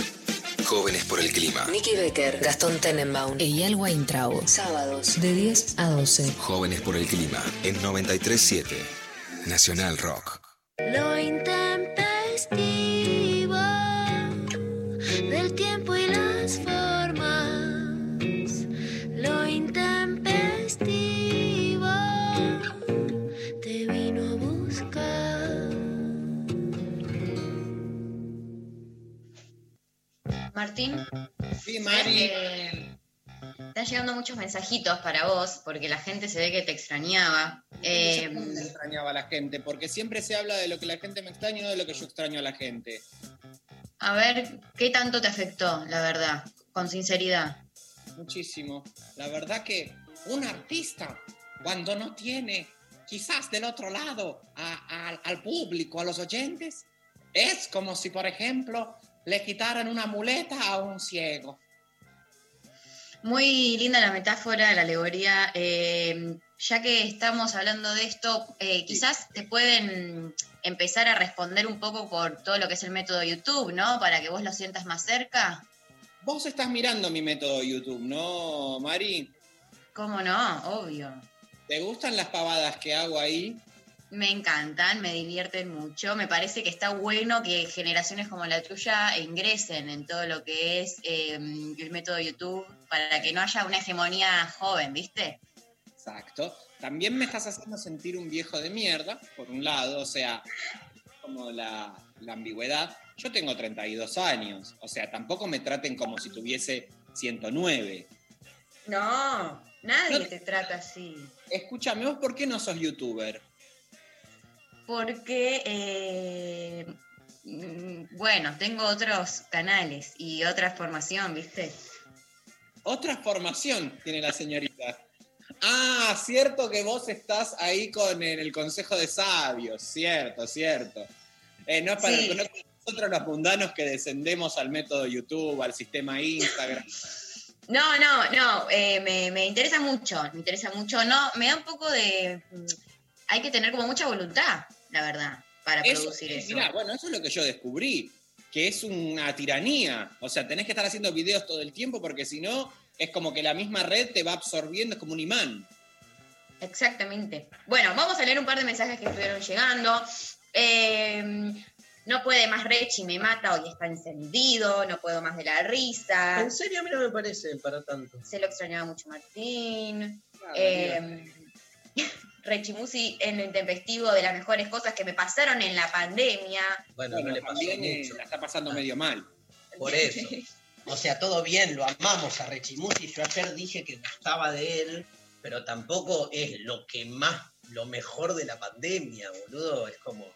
Jóvenes por el clima. Nicky Becker, Gastón Tenenbaum, Eyal Weintraub. Sábados de 10 a 12. Jóvenes por el clima. En 937 Nacional Rock. Lo intempestivo Martín. Sí, Mari. están llegando muchos mensajitos para vos, porque la gente se ve que te extrañaba. Eh, me extrañaba a la gente, porque siempre se habla de lo que la gente me extraña y no de lo que yo extraño a la gente. a ver, ¿qué tanto te afectó, la verdad? Con sinceridad. Muchísimo. La verdad que un artista, cuando no tiene quizás del otro lado a- a- al público, a los oyentes, es como si, por ejemplo, le quitaran una muleta a un ciego. Muy linda la metáfora, la alegoría. Eh, ya que estamos hablando de esto, eh, quizás te pueden empezar a responder un poco por todo lo que es el método YouTube, ¿no? Para que vos lo sientas más cerca. Vos estás mirando mi método YouTube, ¿no, Mari? ¿Cómo no? Obvio. ¿Te gustan las pavadas que hago ahí? Me encantan, me divierten mucho. Me parece que está bueno que generaciones como la tuya ingresen en todo lo que es eh, el método YouTube para que no haya una hegemonía joven, ¿viste? Exacto. También me estás haciendo sentir un viejo de mierda, por un lado, o sea, como la, la ambigüedad. Yo tengo 32 años, o sea, tampoco me traten como si tuviese 109. No, nadie No- te trata así. Escúchame, ¿vos por qué no sos youtuber? Porque, eh, mm, bueno, tengo otros canales y otra formación, ¿viste? Otra formación tiene la señorita. Ah, cierto que vos estás ahí con en el Consejo de Sabios, cierto, cierto. Eh, no es para Sí. nosotros los mundanos que descendemos al método YouTube, al sistema Instagram. No, no, no, eh, me, me interesa mucho, me interesa mucho. No, me da un poco de... Hay que tener como mucha voluntad, la verdad, para Eso, producir eso. mirá, bueno, eso es lo que yo descubrí, que es una tiranía. O sea, tenés que estar haciendo videos todo el tiempo porque si no, es como que la misma red te va absorbiendo, es como un imán. Exactamente. Bueno, vamos a leer un par de mensajes que estuvieron llegando. Eh, no puede más Rechi, me mata, hoy está encendido, no puedo más de la risa. En serio, a mí no me parece para tanto. Se lo extrañaba mucho Martín. Claro, Eh, Rechi Musi en lo intempestivo de las mejores cosas que me pasaron en la pandemia. Bueno, no le pasó mucho. la está pasando medio mal. Por eso. O sea, todo bien, lo amamos a Rechimusi. Yo ayer dije que gustaba de él, pero tampoco es lo que más, lo mejor de la pandemia, boludo. Es como.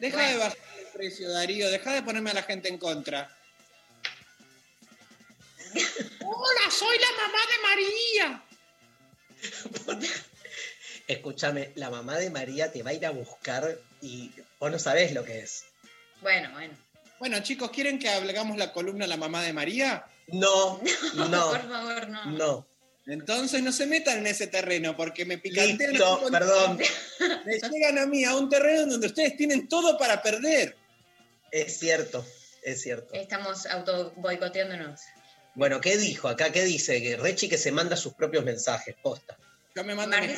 Deja de bajar el precio, Darío. Deja de ponerme a la gente en contra. Hola, soy la mamá de María. Escúchame, la mamá de María te va a ir a buscar y vos no sabés lo que es. Bueno, bueno. Bueno, chicos, ¿quieren que hagamos la columna La mamá de María? No, no, Por favor, no. no. Entonces no se metan en ese terreno porque me picantean. Con- perdón. Me llegan a mí a un terreno donde ustedes tienen todo para perder. Es cierto, es cierto. Estamos auto boicoteándonos. Bueno, ¿qué dijo acá? ¿Qué dice? Que Rechi que se manda sus propios mensajes, posta. Yo me mando mis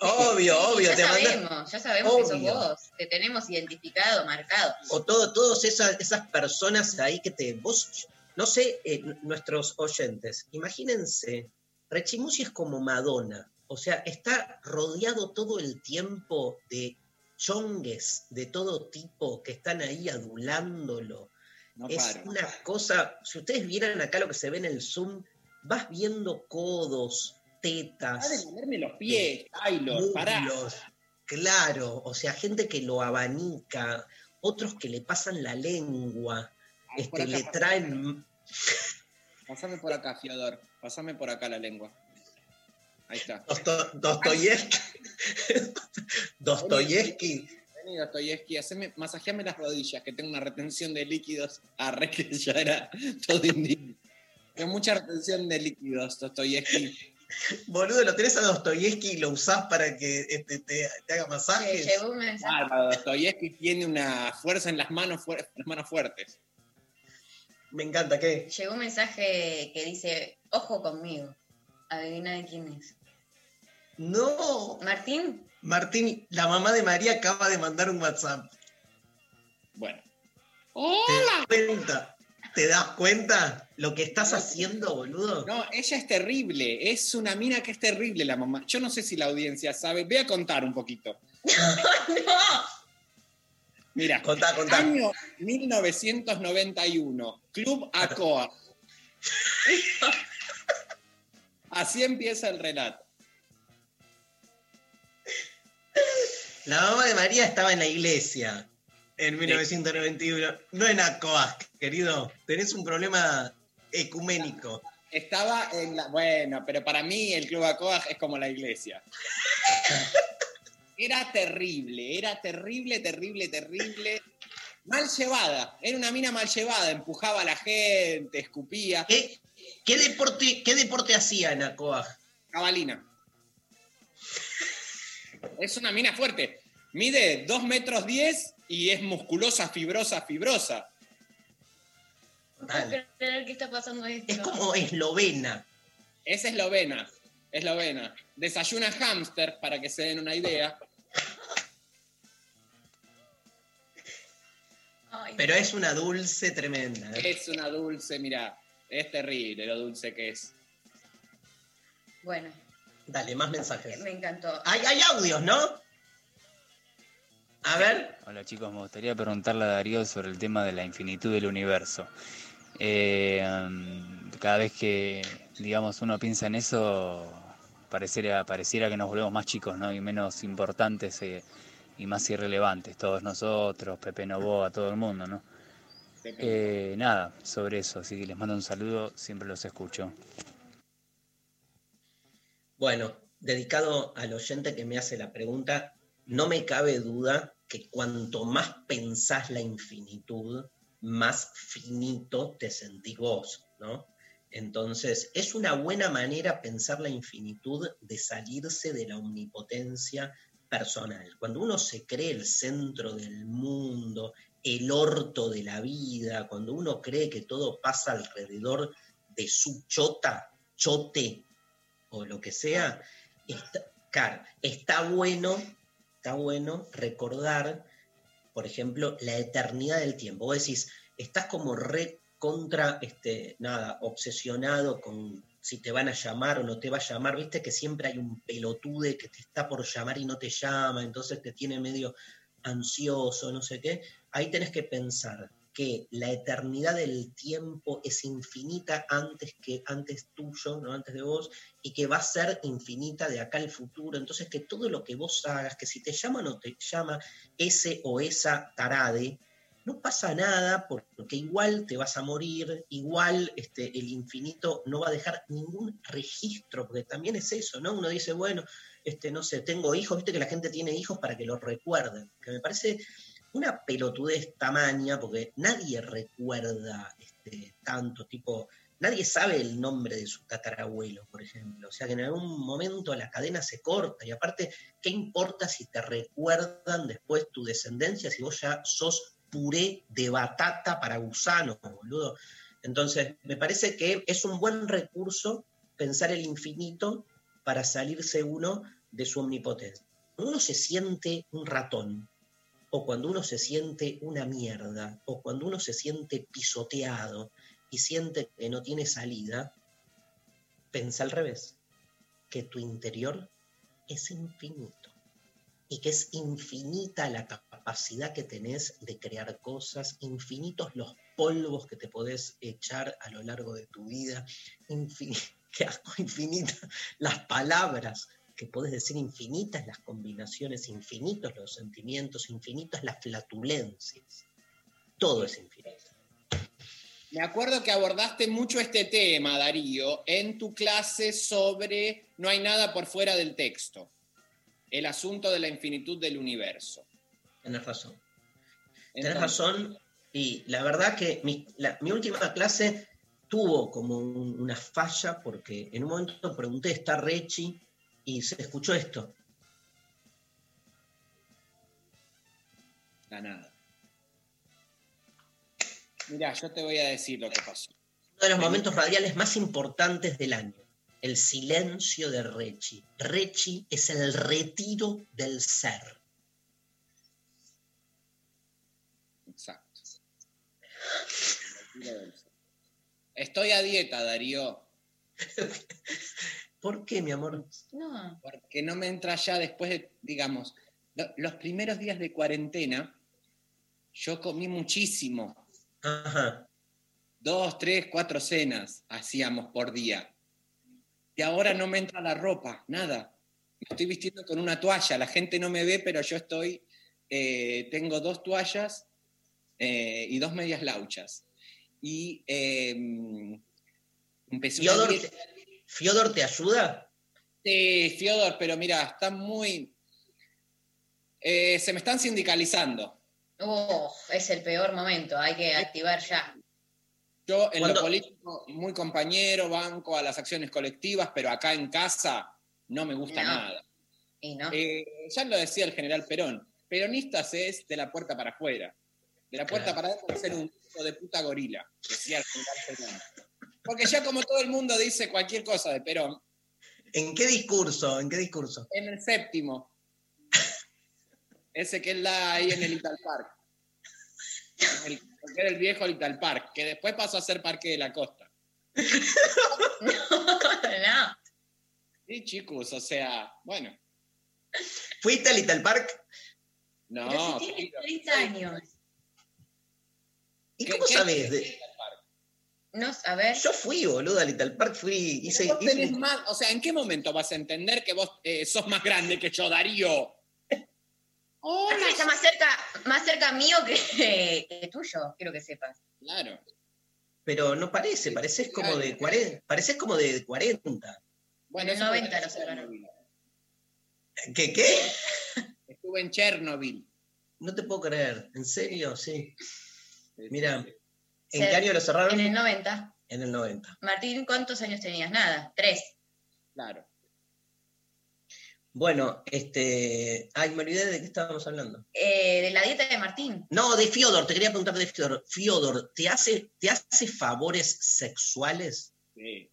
Obvio, obvio, ya te sabemos, ya sabemos que sos Obvio. vos. Te tenemos identificado, marcado. O todo, todas esas, esas personas ahí que te. Vos, no sé, eh, nuestros oyentes, imagínense, Rechimusi es como Madonna. O sea, está rodeado todo el tiempo de chongues de todo tipo que están ahí adulándolo. No es paro. una cosa, si ustedes vieran acá lo que se ve en el Zoom, vas viendo codos, tetas. De moverme los pies, Taylor, pará. Claro, o sea, gente que lo abanica, otros que le pasan la lengua, este, acá, le traen. Pasame por acá, Fiodor. Pasame por acá la lengua. Ahí está. Dosto- Dostoyevsky. Dostoyevsky. Vení, Dostoyevsky, haceme, masajeame las rodillas, que tengo una retención de líquidos. Arre, que ya era todo indigno. Tengo mucha retención de líquidos, Dostoyevsky. Boludo, lo tenés a Dostoyevsky y lo usás para que este, te, te haga masajes. llegó un mensaje. Bárbaro, Dostoyevsky tiene una fuerza en las manos, las manos fuertes. Me encanta, ¿qué? Llegó un mensaje que dice, ojo conmigo. Adivina de quién es. No, Martín, Martín, la mamá de María acaba de mandar un WhatsApp. Bueno. ¿Te das cuenta? ¿Te das cuenta lo que estás haciendo, boludo? No, ella es terrible. Es una mina que es terrible, la mamá. Yo no sé si la audiencia sabe. Voy a contar un poquito. Mira, Contá, contá. año 1991, Club Acoa. Así empieza el relato. La mamá de María estaba en la iglesia en 1991, no en Acoas, querido. Tenés un problema ecuménico. Estaba en la. Bueno, pero para mí el Club Acoa es como la iglesia. Era terrible, era terrible, terrible, terrible. Mal llevada. Era una mina mal llevada. Empujaba a la gente, escupía. ¿Qué, qué deporte, qué deporte hacía en Acoas? Cabalina. Es una mina fuerte. Mide 2 metros 10 y es musculosa, fibrosa, fibrosa. que está pasando esto. Es como eslovena. Es eslovena. Eslovena. Desayuna hámster, para que se den una idea. Pero es una dulce tremenda. ¿eh? Es una dulce, mira. Es terrible lo dulce que es. Bueno, Dale, más mensajes. me encantó. Hay, hay audios, ¿no? A ver. Hola chicos, me gustaría preguntarle a Darío sobre el tema de la infinitud del universo. Eh, cada vez que, digamos, uno piensa en eso, pareciera, pareciera que nos volvemos más chicos, ¿no? Y menos importantes eh, y más irrelevantes, todos nosotros, Pepe Novoa, todo el mundo, ¿no? Eh, nada, sobre eso, así que les mando un saludo, siempre los escucho. Bueno, dedicado al oyente que me hace la pregunta, no me cabe duda que cuanto más pensás la infinitud, más finito te sentís vos, ¿no? Entonces, es una buena manera pensar la infinitud de salirse de la omnipotencia personal. Cuando uno se cree el centro del mundo, el orto de la vida, cuando uno cree que todo pasa alrededor de su chota, chote o lo que sea, está, claro, está bueno, está bueno recordar, por ejemplo, la eternidad del tiempo. Vos decís, estás como re contra, este, nada, obsesionado con si te van a llamar o no te va a llamar, viste que siempre hay un pelotude que te está por llamar y no te llama, entonces te tiene medio ansioso, no sé qué. Ahí tenés que pensar, que la eternidad del tiempo es infinita antes que antes tuyo, no antes de vos, y que va a ser infinita de acá al futuro. Entonces que todo lo que vos hagas, que si te llaman o te llama ese o esa tarade, no pasa nada porque igual te vas a morir, igual este, el infinito no va a dejar ningún registro, porque también es eso, ¿no? Uno dice, bueno, este, no sé, tengo hijos, viste que la gente tiene hijos para que los recuerden, que me parece una pelotudez tamaña, porque nadie recuerda este, tanto, tipo, nadie sabe el nombre de su tatarabuelo, por ejemplo. O sea que en algún momento la cadena se corta. Y aparte, ¿qué importa si te recuerdan después tu descendencia si vos ya sos puré de batata para gusanos, boludo? Entonces, me parece que es un buen recurso pensar el infinito para salirse uno de su omnipotencia. Uno se siente un ratón, o cuando uno se siente una mierda, o cuando uno se siente pisoteado y siente que no tiene salida, pensa al revés, que tu interior es infinito y que es infinita la capacidad que tenés de crear cosas, infinitos los polvos que te podés echar a lo largo de tu vida, infin qué asco, infinitas las palabras que podés decir infinitas las combinaciones, infinitos los sentimientos, infinitas las flatulencias. Todo es infinito. Me acuerdo que abordaste mucho este tema, Darío, en tu clase sobre No hay nada por fuera del texto, el asunto de la infinitud del universo. Tenés razón. Tenés razón. Y la verdad que mi, la- mi última clase tuvo como un- una falla porque en un momento pregunté, ¿está Rechi? Y se escuchó esto. La nada. Mirá, yo te voy a decir lo que pasó. Uno de los momentos radiales más importantes del año. El silencio de Rechi. Rechi es el retiro del ser. Exacto. Estoy a dieta, Darío. ¿Por qué, mi amor? No. Porque no me entra ya después de, digamos, lo- los primeros días de cuarentena, yo comí muchísimo. Ajá. Dos, tres, cuatro cenas hacíamos por día. Y ahora no me entra la ropa, nada. Me estoy vistiendo con una toalla. La gente no me ve, pero yo estoy. eh, tengo dos toallas eh, y dos medias lauchas. Y eh, empecé dieta- ¿Fiodor te ayuda? Sí, Fiodor, pero mira, está muy. eh, se me están sindicalizando. Oh, es el peor momento, hay que activar ya. Yo en ¿Cuándo? lo político, muy compañero, banco a las acciones colectivas, pero acá en casa no me gusta No. nada. Y no. Eh, ya lo decía el general Perón, peronistas es de la puerta para afuera. De la puerta Claro. para adentro es ser un hijo de puta gorila, decía el general Perón. Porque ya como todo el mundo dice cualquier cosa de Perón, ¿En qué discurso? ¿En qué discurso? en el séptimo, ese que él da ahí en el Ital Park, En el- porque era el viejo Ital Park, que después pasó a ser Parque de la Costa. no. Sí, chicos, o sea, bueno, ¿Fuiste al Little Park? no. Pero si tiene querido. 30 años. ¿Y ¿Qué- cómo sabes? de- No, a ver. Yo fui, boludo, al Little Park, fui, hice, Vos hice tenés un- más, o sea, ¿en qué momento vas a entender que vos eh, sos más grande que yo, Darío? Acá está más cerca, más cerca mío que, que tuyo, quiero que sepas. Claro. Pero no parece, pareces como de 40, pareces como de 40. Bueno, En el eso 90 fue en lo sacaron. Chernobyl. ¿Qué, qué? Estuve en Chernobyl. No te puedo creer, ¿en serio? Sí. Mira. ¿En Se- qué año lo cerraron? En el 90. En el 90. Martín, ¿cuántos años tenías? Nada, tres. Claro. Bueno, este. Ay, me olvidé de qué estábamos hablando. Eh, de la dieta de Martín. No, de Fiodor, te quería preguntar de Fiodor. Fiodor, ¿te hace, ¿te hace favores sexuales? Sí.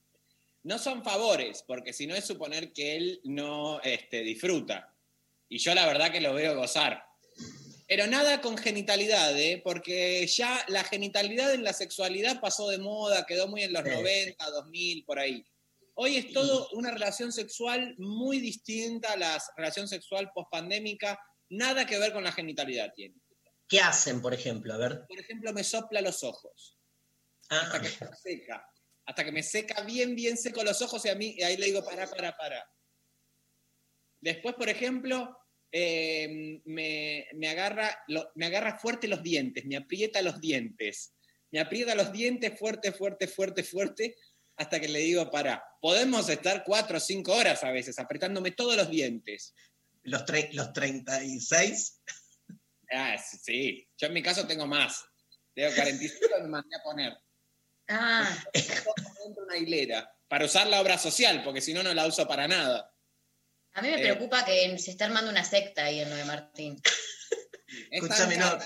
No son favores, porque si no es suponer que él no este, disfruta. Y yo la verdad que lo veo gozar. Pero nada con genitalidad, ¿eh? porque ya la genitalidad en la sexualidad pasó de moda, quedó muy en los Sí. 90, 2000, por ahí. Hoy es todo una relación sexual muy distinta a la relación sexual pospandémica, nada que ver con la genitalidad tiene. ¿Qué hacen, por ejemplo? A ver. Por ejemplo, me sopla los ojos. Ah, Hasta que me seca. Hasta que me seca bien, bien seco los ojos y a mí y ahí le digo, para, para, para. Después, por ejemplo, eh, me, me agarra, lo- me agarra fuerte los dientes, me aprieta los dientes. Me aprieta los dientes fuerte, fuerte, fuerte, fuerte, hasta que le digo, para. Podemos estar cuatro o cinco horas a veces apretándome todos los dientes. los, tre- los 36. Ah, sí, sí. Yo en mi caso tengo más. Tengo 45 y me mandé a poner. Ah, dentro de una hilera. Para usar la obra social, porque si no, no la uso para nada. A mí me Eh. preocupa que se está armando una secta ahí en lo de Martín. Es Escúchame, no.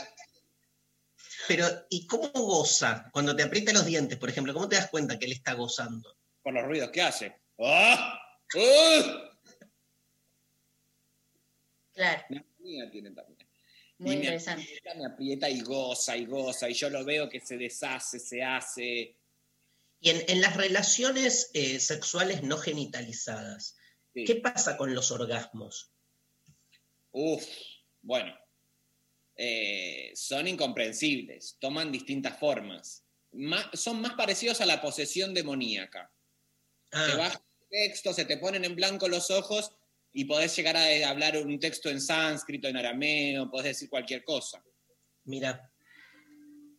Pero, ¿y cómo goza? Cuando te aprieta los dientes, por ejemplo, ¿cómo te das cuenta que él está gozando? Por los ruidos que hace. ¡Ah! ¡Ah! Claro, Una tiene también. muy Y me interesante. aprieta, me aprieta y goza y goza. Y yo lo veo que se deshace, se hace. Y en, en las relaciones eh, sexuales no genitalizadas, Sí. ¿qué pasa con los orgasmos? Uf, bueno. Eh, son incomprensibles, toman distintas formas. Ma- son más parecidos a la posesión demoníaca. Te Ah, baja el texto, se te ponen en blanco los ojos y podés llegar a eh, hablar un texto en sánscrito, en arameo, podés decir cualquier cosa. mira,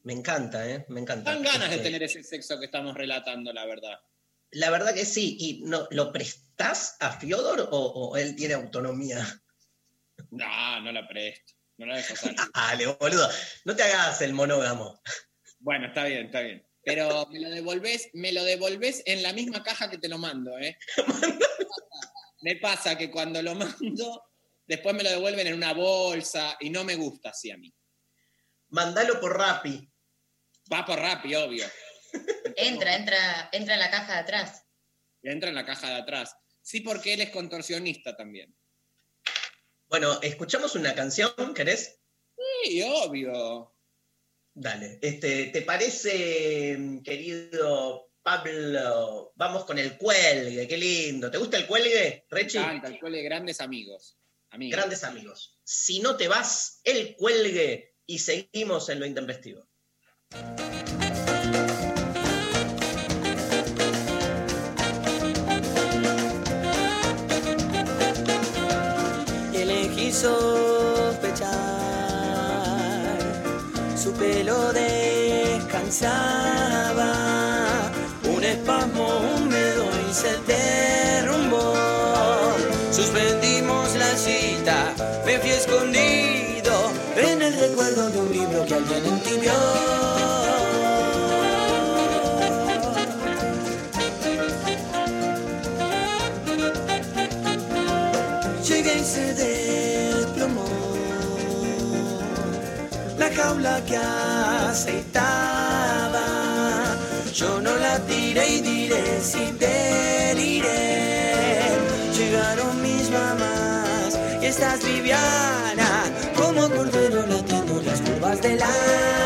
me encanta, ¿eh? Me encanta. Dan ganas de Este, tener ese sexo que estamos relatando, la verdad. La verdad que sí. ¿Y no, lo prestás a Fiodor o, o él tiene autonomía? No, no la presto. No la dejo salir. Dale, boludo. No te hagas el monógamo. Bueno, está bien, está bien. Pero me lo devolvés, me lo devolvés en la misma caja que te lo mando, ¿eh? me pasa que cuando lo mando, después me lo devuelven en una bolsa y no me gusta así a mí. Mandalo por Rappi. Va por Rappi, obvio. Entra, entra, entra en la caja de atrás. Entra en la caja de atrás. Sí, porque él es contorsionista también. Bueno, escuchamos una canción, ¿querés? Sí, obvio. Dale. Este, ¿Te parece, querido Pablo? Vamos con el cuelgue, qué lindo. ¿Te gusta el cuelgue, Rechi? Canta, el cole grandes amigos. amigos. Grandes amigos. Si no te vas, el cuelgue y seguimos en lo intempestivo. Sospechar. Su pelo descansaba, un espasmo húmedo y se derrumbó. Suspendimos la cita, me fui escondido en el recuerdo de un libro que alguien entibió. Jaula que aceitaba. Yo no la tiré y diré si deliré. Llegaron mis mamás y estás Viviana, como cordero latiendo las curvas del agua.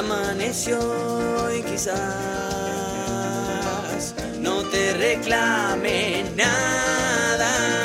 Amaneció y quizás no te reclame nada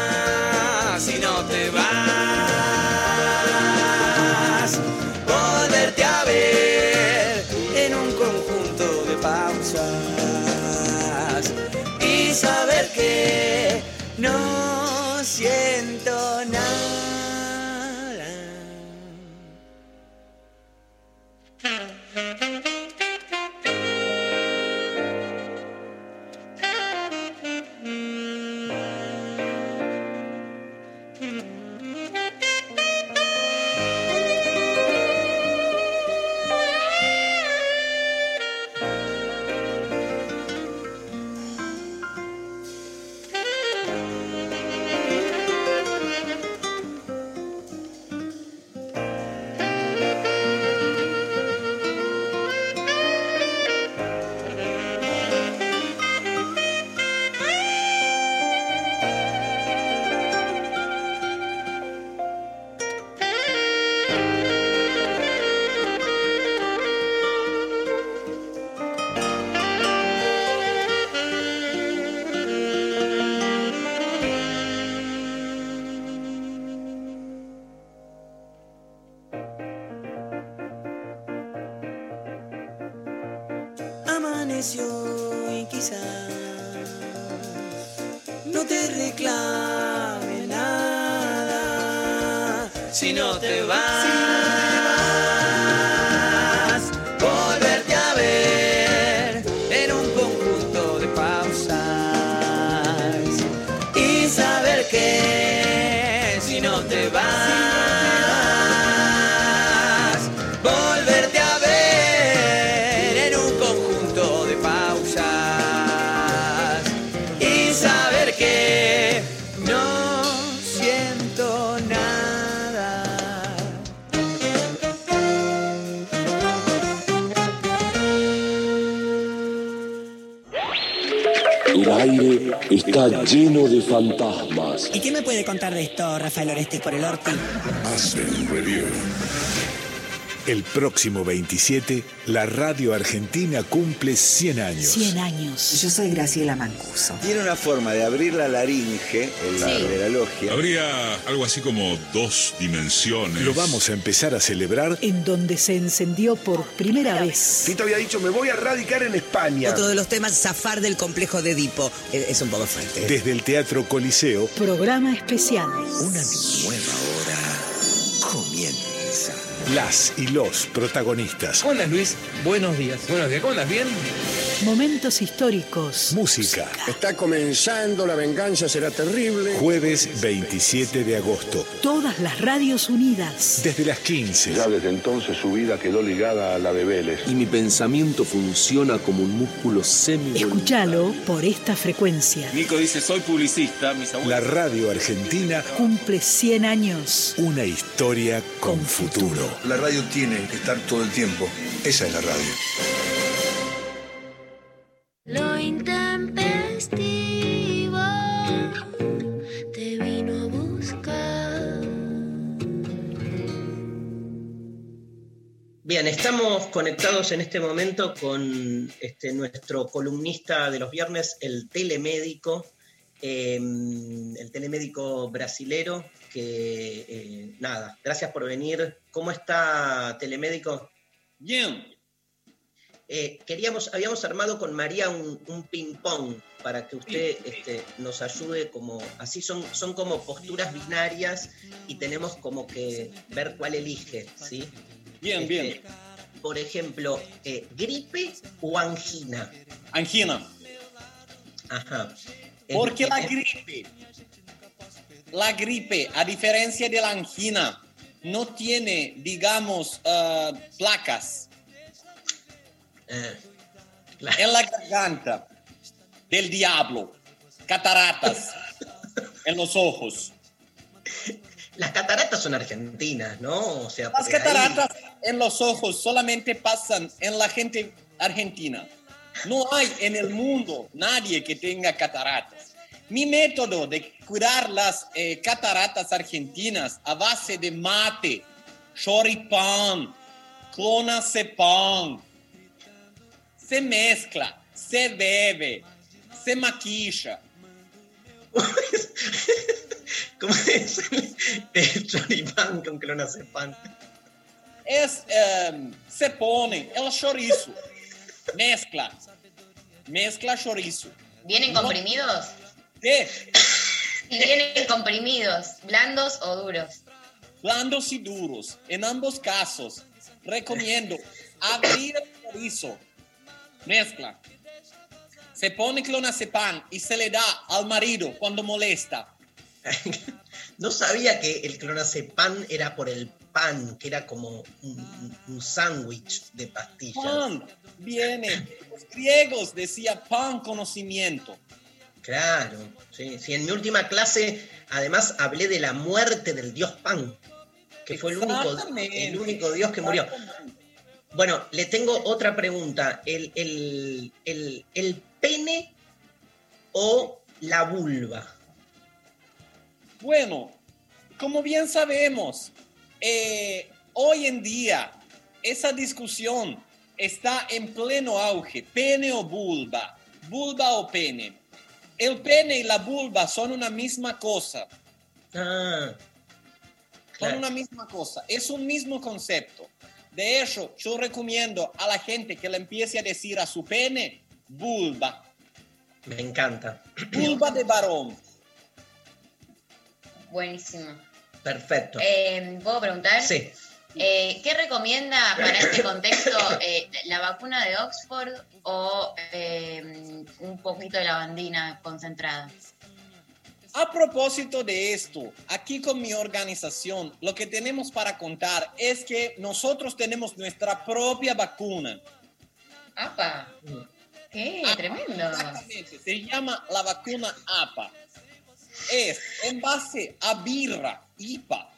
Rafael Orestes por el Orti? Hacen review. El próximo 27, la radio argentina cumple 100 años. 100 años. Yo soy Graciela Mancuso. Tiene una forma de abrir la laringe, el Sí. de la logia. Habría algo así como dos dimensiones. Lo vamos a empezar a celebrar En donde se encendió por primera vez. Tito había dicho, me voy a radicar en España. Otro de los temas, zafar del complejo de Edipo. Es, un poco fuerte. desde el Teatro Coliseo. Programa especial. Una nueva hora. Las y los protagonistas. ¿Cómo andas, Luis? Buenos días. Buenos días. ¿Cómo andas? ¿Bien? Momentos históricos. Música. Está comenzando, la venganza será terrible. Jueves 27 de agosto. Todas las radios unidas. Desde las 15. Ya desde entonces su vida quedó ligada a la de Vélez. Y mi pensamiento funciona como un músculo semi Escúchalo por esta frecuencia. Nico dice, soy publicista, mis abuelos. La radio argentina, Cumple 100 años. una historia con futuro. La radio tiene que estar todo el tiempo. Esa es la radio. Bien, estamos conectados en este momento con este, nuestro columnista de los viernes, el telemédico, eh, el telemédico brasilero, que eh, nada, gracias por venir. ¿Cómo está telemédico? Bien. Eh, queríamos, habíamos armado con María un, un ping-pong para que usted este, nos ayude como, así son, son como posturas binarias y tenemos como que ver cuál elige, ¿sí? Bien, Este, bien. Por ejemplo, eh, gripe o angina. Angina. Ajá. Porque la gripe, la gripe, a diferencia de la angina, no tiene, digamos, ah, placas eh, en la garganta del diablo, cataratas en los ojos. Las cataratas son argentinas, ¿no? O sea, Las ahí- cataratas en los ojos solamente pasan en la gente argentina. No hay en el mundo nadie que tenga cataratas. Mi método de curar las eh, cataratas argentinas a base de mate, choripán, clonazepam, se mezcla, se bebe, se maquilla. ¿Cómo es? El choripán con clonazepam. es, eh, se pone el chorizo, mezcla, mezcla chorizo. ¿Vienen No- comprimidos? ¿Qué? Y vienen comprimidos, blandos o duros. Blandos y duros. En ambos casos, recomiendo abrir el chorizo, mezcla. Se pone clonazepam y se le da al marido cuando molesta. No sabía que el clonazepam era por el pan, que era como un, un sándwich de pastillas. Pan viene. Los griegos decían pan conocimiento. Claro, sí, sí. En mi última clase, además, hablé de la muerte del dios Pan, que fue el único, el único dios que murió. Bueno, le tengo otra pregunta. ¿El, el- el- el pene o la vulva? Bueno, como bien sabemos, eh, hoy en día esa discusión está en pleno auge, pene o vulva, vulva o pene. El pene y la vulva son una misma cosa. Ah, Son una misma cosa, es un mismo concepto. De hecho, yo recomiendo a la gente que le empiece a decir a su pene vulva. Me encanta. Vulva de varón. Buenísimo. Perfecto. Eh, ¿Puedo preguntar? Sí. Eh, ¿Qué recomienda para este contexto eh, la vacuna de Oxford o eh, un poquito de lavandina concentrada? A propósito de esto, aquí con mi organización, lo que tenemos para contar es que nosotros tenemos nuestra propia vacuna. ¡Apa! ¡Qué tremendo! Exactamente, se llama la vacuna APA. Es en base a birra, IPA,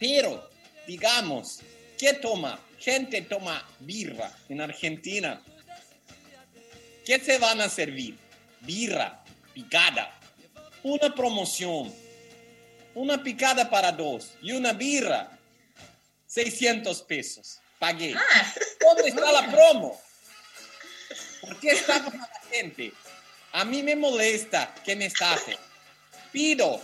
pero digamos, ¿qué toma? Gente toma birra en Argentina. ¿Qué se van a servir? Birra, picada. Una promoción. Una picada para dos y una birra. 600 pesos. Pagué. ¿Dónde está la promo? ¿Por qué a la gente? A mí me molesta que me estafen. Pido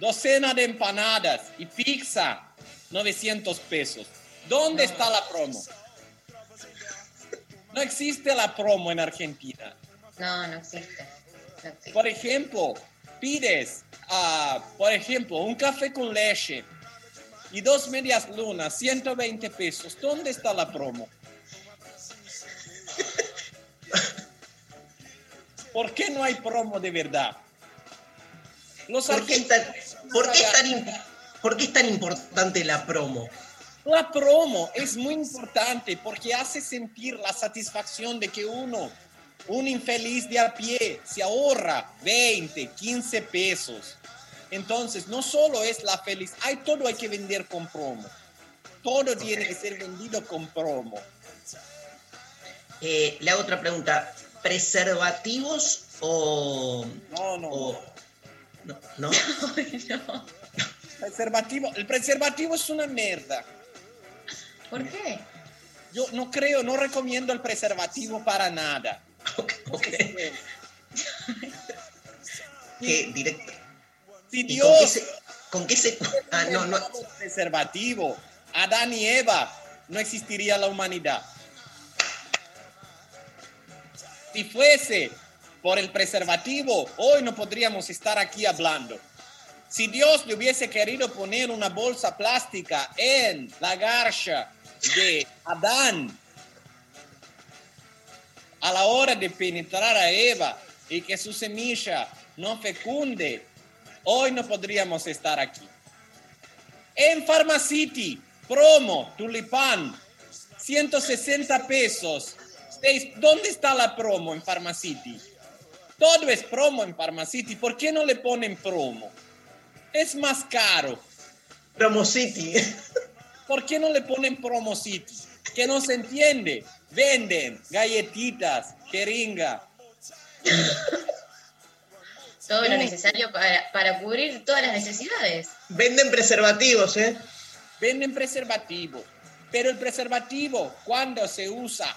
docena de empanadas y pizza 900 pesos. ¿Dónde está la promo? No existe la promo en Argentina. No, no existe. No existe. Por ejemplo, pides, ah, por ejemplo, un café con leche y dos medias lunas, 120 pesos. ¿Dónde está la promo? ¿Por qué no hay promo de verdad? Los ¿Por qué, tan, tan por qué es tan importante la promo? La promo es muy importante porque hace sentir la satisfacción de que uno, un infeliz de a pie, se ahorra 20, 15 pesos. Entonces, no solo es la feliz, hay todo hay que vender con promo. Todo tiene que ser vendido con promo. Eh, hago otra pregunta. ¿Preservativos o.? No, no. o- no, ¿no? Preservativo, el preservativo es una mierda. ¿Por qué? Yo no creo, no recomiendo el preservativo para nada. Que directo. Si ¿Y Dios con qué se.? ¿Con qué se.? Ah, no, no. preservativo, Adán y Eva, no existiría la humanidad. Si fuese por el preservativo, hoy no podríamos estar aquí hablando. Si Dios le hubiese querido poner una bolsa plástica en la garcha de Adán a la hora de penetrar a Eva y que su semilla no fecunde, hoy no podríamos estar aquí. En Pharmacity, promo, tulipán, 160 pesos. ¿Dónde está la promo en Pharmacity? Todo es promo en Pharmacity. ¿Por qué no le ponen promo? Es más caro. Promo City. ¿Por qué no le ponen Promo City? Que no se entiende. Venden galletitas, jeringa. Todo lo necesario para, para cubrir todas las necesidades. Venden preservativos, ¿eh? Venden preservativo. Pero el preservativo, cuando se usa,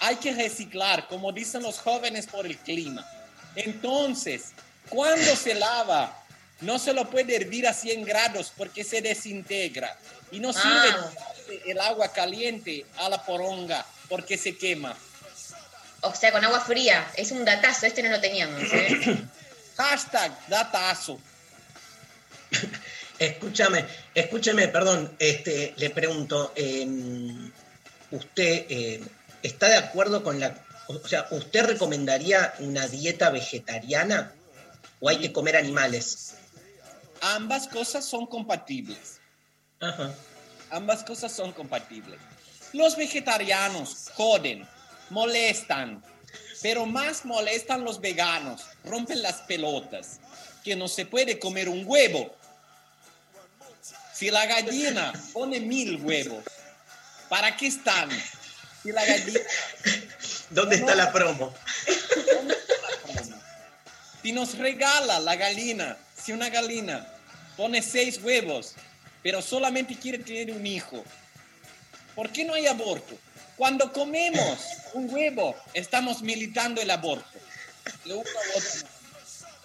hay que reciclar, como dicen los jóvenes, por el clima. Entonces, cuando se lava, no se lo puede hervir a 100 grados porque se desintegra. Y no sirve Ah. El agua caliente a la poronga porque se quema. O sea, con agua fría. Es un datazo, este no lo teníamos. ¿eh? Hashtag datazo. Escúchame, escúchame, perdón, este, le pregunto, eh, ¿usted eh, está de acuerdo con la... O sea, ¿usted recomendaría una dieta vegetariana o hay que comer animales? Ambas cosas son compatibles. Ajá. Ambas cosas son compatibles. Los vegetarianos joden, molestan, pero más molestan los veganos, rompen las pelotas, que no se puede comer un huevo. Si la gallina pone mil huevos, ¿para qué están? Si la gallina ¿Dónde está la promo? Si nos regala la gallina, si una gallina pone seis huevos, pero solamente quiere tener un hijo, ¿por qué no hay aborto? Cuando comemos un huevo, estamos militando el aborto.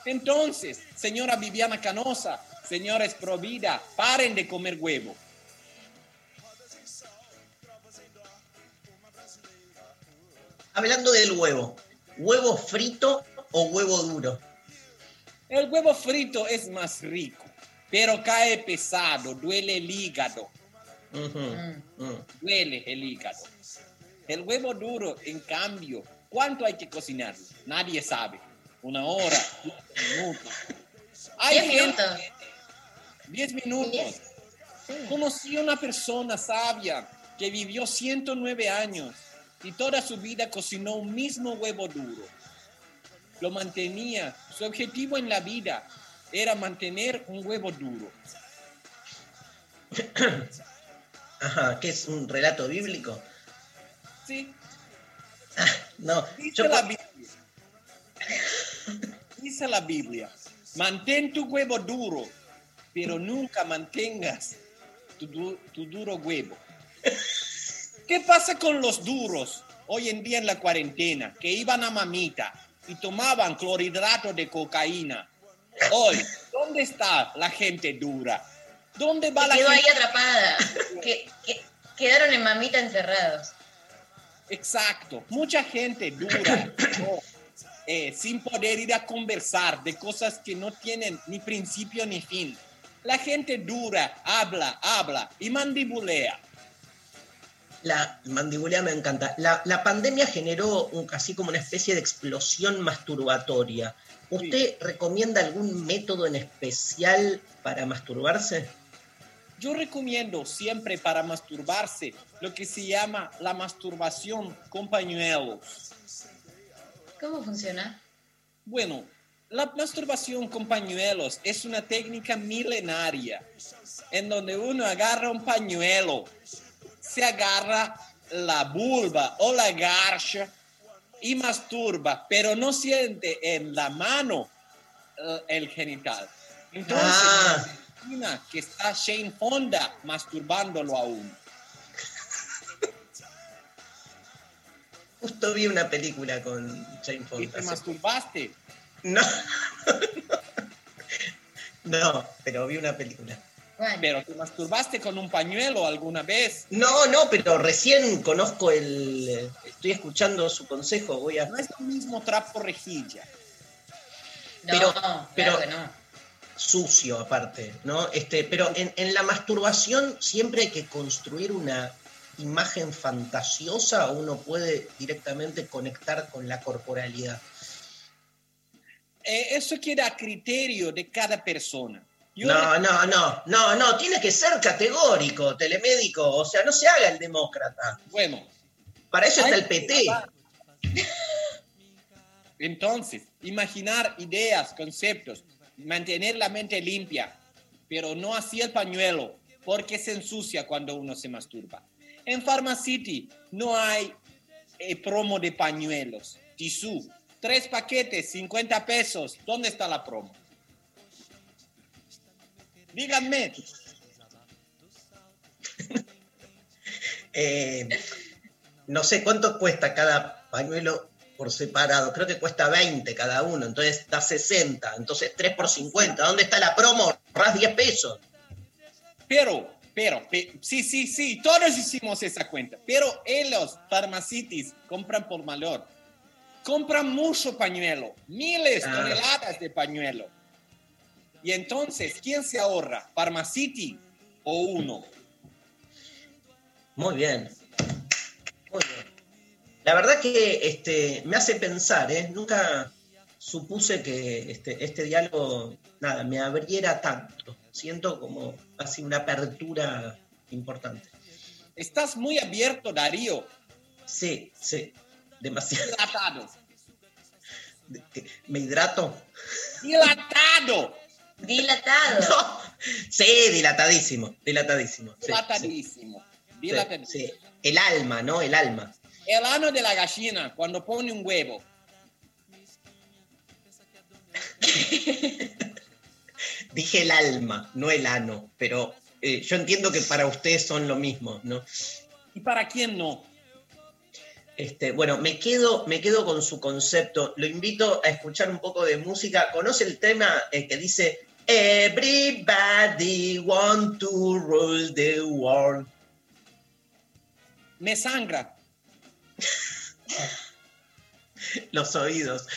Entonces, señora Viviana Canosa, señores Provida, paren de comer huevo. Hablando del huevo, ¿Huevo frito o huevo duro? El huevo frito es más rico, pero cae pesado, duele el hígado. Ujú, mm. Duele el hígado. El huevo duro, en cambio, ¿cuánto hay que cocinar? Nadie sabe. Una hora, diez minutos. Hay Diez gente- minutos. Diez minutos. Conocí a una persona sabia que vivió 109 años y toda su vida cocinó un mismo huevo duro. Lo mantenía. Su objetivo en la vida era mantener un huevo duro. Ajá, ¿qué es un relato bíblico? Sí. No, Dice yo la Biblia. Dice la Biblia. Mantén tu huevo duro, pero nunca mantengas tu, du- tu duro huevo. ¿Qué pasa con los duros hoy en día en la cuarentena? Que iban a mamita y tomaban clorhidrato de cocaína. Hoy, ¿dónde está la gente dura? ¿Dónde va Que la quedó ahí gente? atrapada. Que, que- quedaron en mamita encerrados. Exacto. Mucha gente dura, eh, sin poder ir a conversar de cosas que no tienen ni principio ni fin. La gente dura, habla, habla y mandibulea. La mandibulea me encanta. La, la pandemia generó un- así como una especie de explosión masturbatoria. ¿Usted recomienda algún método en especial para masturbarse? Yo recomiendo siempre para masturbarse lo que se llama la masturbación con pañuelos. ¿Cómo funciona? Bueno, la masturbación con pañuelos es una técnica milenaria en donde uno agarra un pañuelo, se agarra la vulva o la garcha y masturba, pero no siente en la mano eh, el genital. Entonces, Ah. imagina que está Shane Fonda masturbándolo aún. Justo vi una película con ¿Y Fonda. te hace- masturbaste? No. no, pero vi una película. ¿Pero te masturbaste con un pañuelo alguna vez? No, no, pero recién conozco el. Estoy escuchando su consejo. Voy a. No es lo mismo trapo rejilla. Pero- no, pero- claro que no. sucio aparte, ¿no? Este, pero en, en la masturbación siempre hay que construir una imagen fantasiosa o uno puede directamente conectar con la corporalidad. Eh, eso queda a criterio de cada persona. No, no, no, no, no, tiene que ser categórico, telemédico, o sea, no se haga el demócrata. Bueno. Para eso está el PT. Entonces, imaginar ideas, conceptos, mantener la mente limpia, pero no así el pañuelo, porque se ensucia cuando uno se masturba. En Pharmacity no hay eh, promo de pañuelos. Tisú, tres paquetes, 50 pesos. ¿Dónde está la promo? Díganme. Eh, no sé cuánto cuesta cada pañuelo por separado, creo que cuesta 20 cada uno, entonces da 60, entonces 3 por 50, ¿dónde está la promo? Ras 10 pesos. Pero, pero, pe- sí, sí, sí, todos hicimos esa cuenta. Pero en los farmacitis compran por valor. Compran mucho pañuelo, miles, Ah. toneladas de pañuelo. Y entonces, ¿quién se ahorra? ¿Farmacity o uno? Muy bien. Muy bien. La verdad que este, me hace pensar, ¿eh? Nunca supuse que este, este diálogo, nada, me abriera tanto. Siento como así una apertura importante. Estás muy abierto, Darío. Sí, sí, demasiado. Dilatado. ¿Me hidrato? Dilatado. Sí, dilatadísimo, dilatadísimo. sí, Dilatadísimo. sí, Dilatadísimo. sí. El alma, ¿no? El alma. El ano de la gallina cuando pone un huevo. Dije el alma, no el ano, pero eh, yo entiendo que para ustedes son lo mismo, ¿no? ¿Y para quién no? Este, bueno, me quedo, me quedo con su concepto. Lo invito a escuchar un poco de música. ¿Conoce el tema eh, que dice Everybody want to rule the world? Me sangra. los oídos.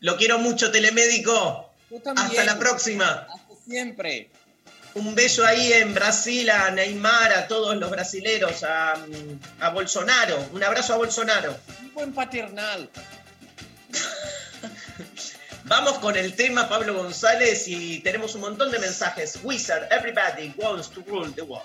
Lo quiero mucho, telemédico. Hasta la próxima. Hasta siempre. Un beso ahí en Brasil a Neymar, a todos los brasileros, a, a Bolsonaro. Un abrazo a Bolsonaro. Un buen paternal. Vamos con el tema, Pablo González, y tenemos un montón de mensajes. Wizard, everybody wants to rule the world.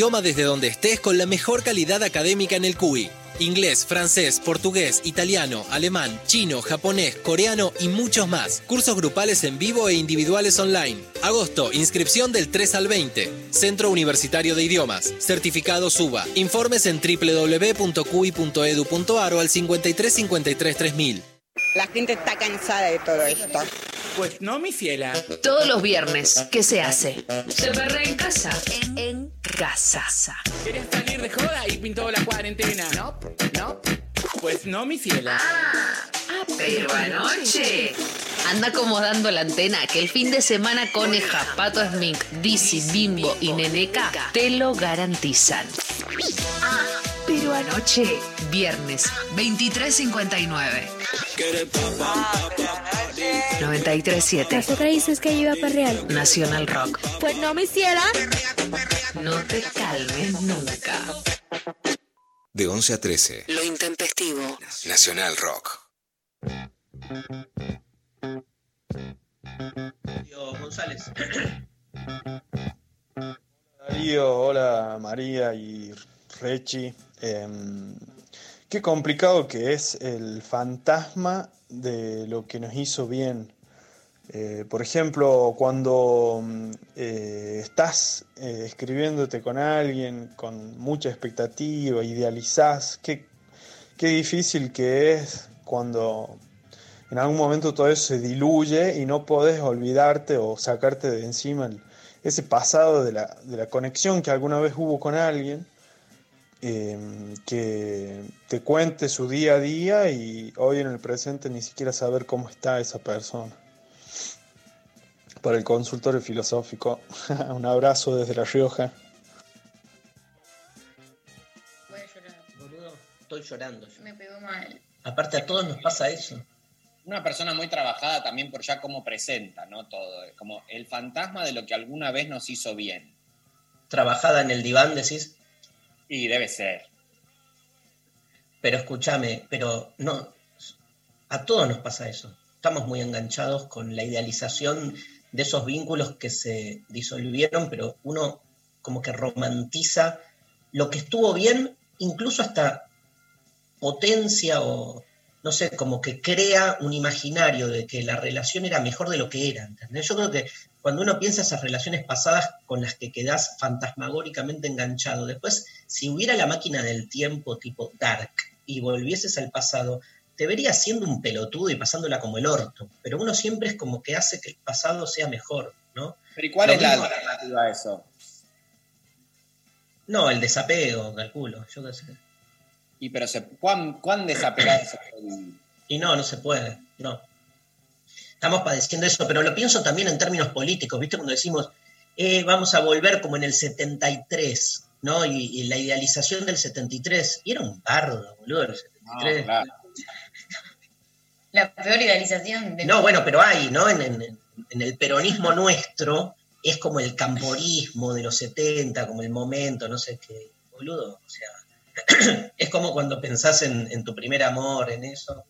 Idioma desde donde estés con la mejor calidad académica en el CUI. Inglés, francés, portugués, italiano, alemán, chino, japonés, coreano y muchos más. Cursos grupales en vivo e individuales online. Agosto, inscripción del 3 al 20. Centro Universitario de Idiomas. Certificado SUBA. Informes en www.cui.edu.ar o al 53 53 3000. La gente está cansada de todo esto. Pues no, mi fiela. Todos los viernes, ¿qué se hace? Se perrea en casa. En, en casa. Querías salir de joda y pintó la cuarentena. No, no. Pues no, mi fiela. Ah, pero anoche. Anda acomodando la antena que el fin de semana Coneja, Pato Smink, Dizzy, Bimbo y Neneca te lo garantizan. Ah, pero anoche, viernes, 23.59. 93.7. Las dices que iba para real. Nacional Rock. Pues no me hiciera. No te calmes nunca. De 11 a 13. Lo intempestivo. Nacional Rock. Darío González. Darío, hola María y Rechi. Em, qué complicado que es el fantasma de lo que nos hizo bien. Eh, por ejemplo, cuando mm, eh, estás eh, escribiéndote con alguien con mucha expectativa, idealizás, qué, qué difícil que es cuando en algún momento todo eso se diluye y no podés olvidarte o sacarte de encima ese pasado de la, de la conexión que alguna vez hubo con alguien, eh, que te cuente su día a día y hoy en el presente ni siquiera saber cómo está esa persona. Para el consultorio filosófico, un abrazo desde La Rioja. Boludo, estoy llorando. yo. Me pegó mal. Aparte a todos nos pasa eso. una persona muy trabajada también por ya cómo presenta, ¿no? Todo, como el fantasma de lo que alguna vez nos hizo bien. Trabajada en el diván, decís. Y debe ser. Pero escúchame, pero no, a todos nos pasa eso. Estamos muy enganchados con la idealización de esos vínculos que se disolvieron, pero uno como que romantiza lo que estuvo bien, incluso hasta potencia o, no sé, como que crea un imaginario de que la relación era mejor de lo que era, ¿entendés? Yo creo que cuando uno piensa esas relaciones pasadas con las que quedás fantasmagóricamente enganchado, después, si hubiera la máquina del tiempo tipo Dark y volvieses al pasado, te verías siendo un pelotudo y pasándola como el orto, pero uno siempre es como que hace que el pasado sea mejor, ¿no? Pero ¿y cuál Lo es la alternativa a eso? No, el desapego, calculo, yo qué sé. Y pero se, ¿cuán, cuán desapegado vivir? Y no, no se puede, no. Estamos padeciendo eso, pero lo pienso también en términos políticos, ¿viste? Cuando decimos, eh, vamos a volver como en el 73, ¿no? Y, y la idealización del 73, y era un bardo, boludo, el 73. La peor idealización de No, bueno, pero hay, ¿no? En, en- en el peronismo nuestro es como el camporismo de los 70, como el momento, no sé qué, boludo. O sea, es como cuando pensás en, en tu primer amor, en eso.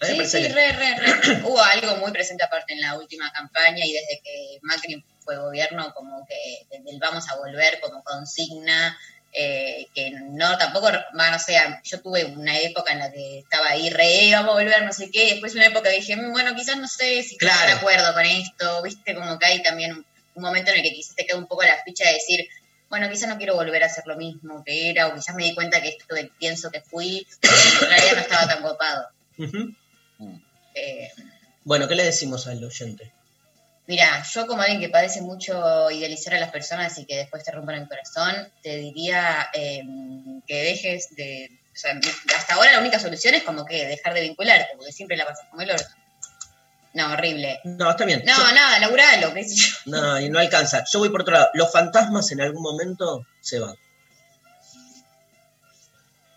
Sí, sí, que- re, re, re. Hubo algo muy presente aparte en la última campaña y desde que Macri fue gobierno, como que el vamos a volver como consigna, eh, que no, tampoco, bueno, o sea, yo tuve una época en la que estaba ahí, re, vamos a volver, no sé qué, y después una época que dije, "Mm, bueno, quizás no sé si estoy Claro. de acuerdo con esto, viste, como que hay también un, un momento en el que quizás te queda un poco la ficha de decir, bueno, quizás no quiero volver a hacer lo mismo que era, o quizás me di cuenta que esto que pienso que fui, en realidad no estaba tan copado. Eh, Bueno, ¿qué le decimos al oyente? Mira, yo como alguien que padece mucho idealizar a las personas y que después te rompan el corazón, te diría eh, que dejes de... O sea, hasta ahora la única solución es como que dejar de vincularte, porque siempre la pasas como el orto. No, horrible. No, está bien. No, Yo- nada, laburalo, qué sé yo. No, y no alcanza. Yo voy por otro lado. Los fantasmas en algún momento se van.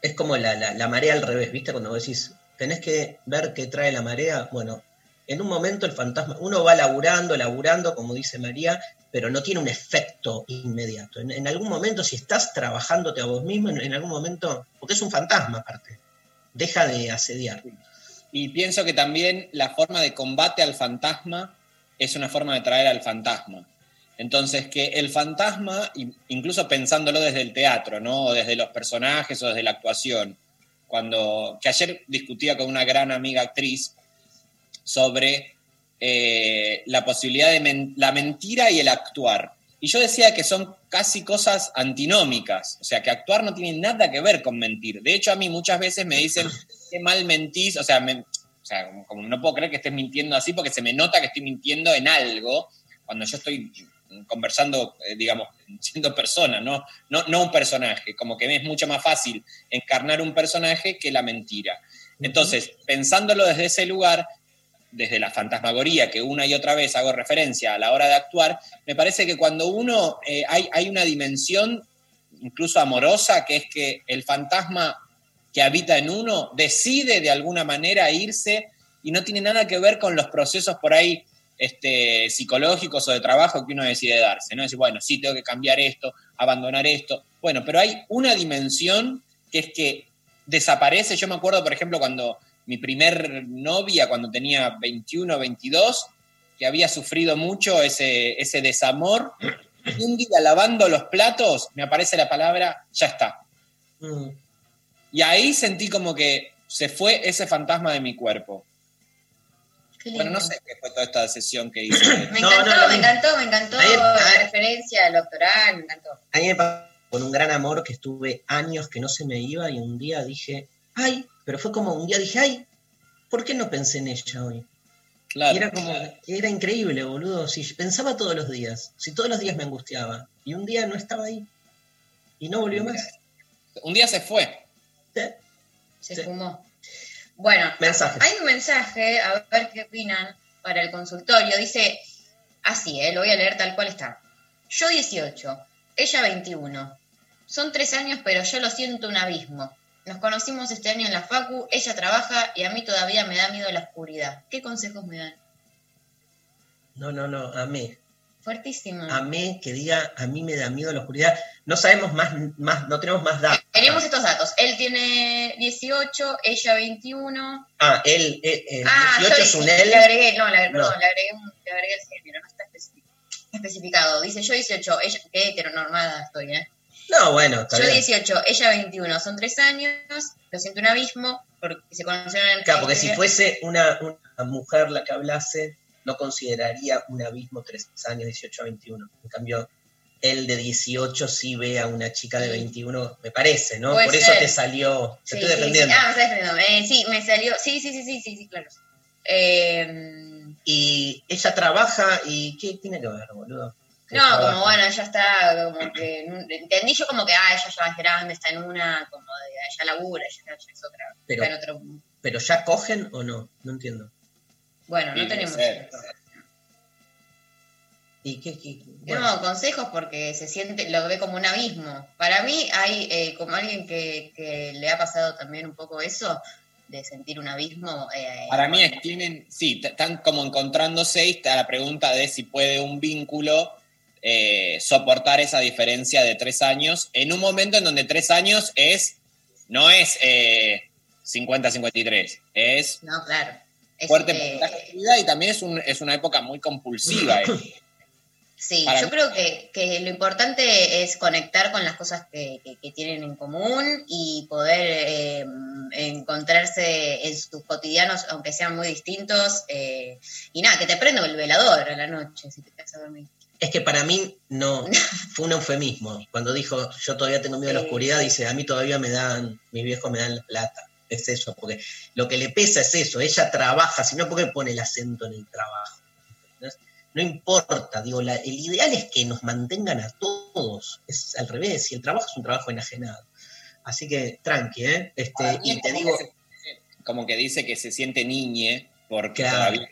Es como la, la- la marea al revés, ¿viste? Cuando vos decís, tenés que ver qué trae la marea. Bueno, en un momento el fantasma, uno va laburando, laburando, como dice María, pero no tiene un efecto inmediato. En, en algún momento, si estás trabajándote a vos mismo, en, en algún momento, porque es un fantasma aparte, deja de asediar. Y pienso que también la forma de combate al fantasma es una forma de traer al fantasma. Entonces, que el fantasma, in- incluso pensándolo desde el teatro, ¿no? O desde los personajes o desde la actuación, cuando, que ayer discutía con una gran amiga actriz sobre eh, la posibilidad de la mentira y el actuar. Y yo decía que son casi cosas antinómicas, o sea, que actuar no tiene nada que ver con mentir. De hecho, a mí muchas veces me dicen, qué mal mentís, o sea, me- o sea como, como no puedo creer que estés mintiendo así porque se me nota que estoy mintiendo en algo cuando yo estoy conversando, eh, digamos, siendo persona, ¿no? No, no un personaje, como que es mucho más fácil encarnar un personaje que la mentira. Entonces, pensándolo desde ese lugar, desde la fantasmagoría que una y otra vez hago referencia a la hora de actuar, me parece que cuando uno, eh, hay, hay una dimensión incluso amorosa, que es que el fantasma que habita en uno decide de alguna manera irse y no tiene nada que ver con los procesos por ahí este, psicológicos o de trabajo que uno decide darse, ¿no? Decir, bueno, sí, tengo que cambiar esto, abandonar esto. Bueno, pero hay una dimensión que es que desaparece. Yo me acuerdo, por ejemplo, cuando mi primer novia, cuando tenía 21 o 22, que había sufrido mucho ese, ese desamor, y un día lavando los platos me aparece la palabra, ya está. Mm. Y ahí sentí como que se fue ese fantasma de mi cuerpo. Bueno, no sé qué fue toda esta sesión que hice. Me No, encantó, no, me encantó, me encantó Ahí- la ahí- referencia al doctoral, me encantó. A mí me pasó con un gran amor que estuve años que no se me iba y un día dije, ay, pero fue como un día dije, ay, ¿por qué no pensé en ella hoy? Claro. Y era como, era increíble, boludo. Si pensaba todos los días, si todos los días me angustiaba, y un día no estaba ahí, y no volvió más. Un día se fue. Se fumó. Bueno, hay un mensaje, a ver qué opinan para el consultorio. Dice así, eh, lo voy a leer tal cual está. Yo 18, ella 21. Son tres años, pero yo lo siento un abismo. Nos conocimos este año en la Facu, ella trabaja y a mí todavía me da miedo la oscuridad. ¿Qué consejos me dan? No, no, no, amé. Fuertísimo. Amé que diga, a mí me da miedo la oscuridad. No sabemos más, más no tenemos más datos. Tenemos estos datos. Él tiene 18, ella 21. Ah, él, él, ah, 18 yo es un le él. agregué, no, le, No. perdón, le agregué, un- le agregué el género, no está especifi- especificado. Dice yo 18, ella, qué heteronormada estoy, ¿eh? No, bueno, está Yo bien. 18, ella 21, son tres años, lo siento un abismo, porque se conocieron en el Claro, porque si fuese una, una mujer la que hablase, no consideraría un abismo 3 años, 18 a 21. En cambio, él de 18 sí ve a una chica de Sí. 21, me parece, ¿no? Puede Por eso te salió, te Sí, estoy sí, sí. defendiendo. Ah, me defendiendo. Eh, sí, me salió. Sí, sí, sí, sí, sí, sí, claro. Eh, Y ella trabaja y ¿qué tiene que ver, boludo? Que no, trabaja. como bueno, ya está, como que entendí yo como que, ah, ella ya es grande, está en una, como de, ella labura, ella, es otra, Pero- está en otro, ¿Pero ya cogen o no? No entiendo. Bueno, no tenemos. ser. ¿Y qué? qué? No, consejos porque se siente, lo ve como un abismo. Para mí hay, eh, como alguien que, que le ha pasado también un poco eso, de sentir un abismo. eh, Para mí es, tienen, sí, están como encontrándose y está la pregunta de si puede un vínculo eh, soportar esa diferencia de tres años en un momento en donde tres años es, no es eh, 50-53, es No, claro. Fuerte porcentaje de vida y también es, un- es una época muy compulsiva. eh. Sí, Para yo mí- creo que, que lo importante es conectar con las cosas que, que- que tienen en común y poder eh, encontrarse en sus cotidianos, aunque sean muy distintos. eh, y nada, que te prenda el velador a la noche si te quedas a dormir. es que para mí no, fue un eufemismo. Cuando dijo, yo todavía tengo miedo a la oscuridad, dice, a mí todavía me dan, mis viejos me dan la plata. Es eso, porque lo que le pesa es eso, ella trabaja, si no, ¿por qué pone el acento en el trabajo? ¿Entendés? No importa, digo, la- el ideal es que nos mantengan a todos, es al revés, y el trabajo es un trabajo enajenado. Así que tranqui, ¿eh? Este, y te digo, que como que dice que se siente niñe porque Claro. todavía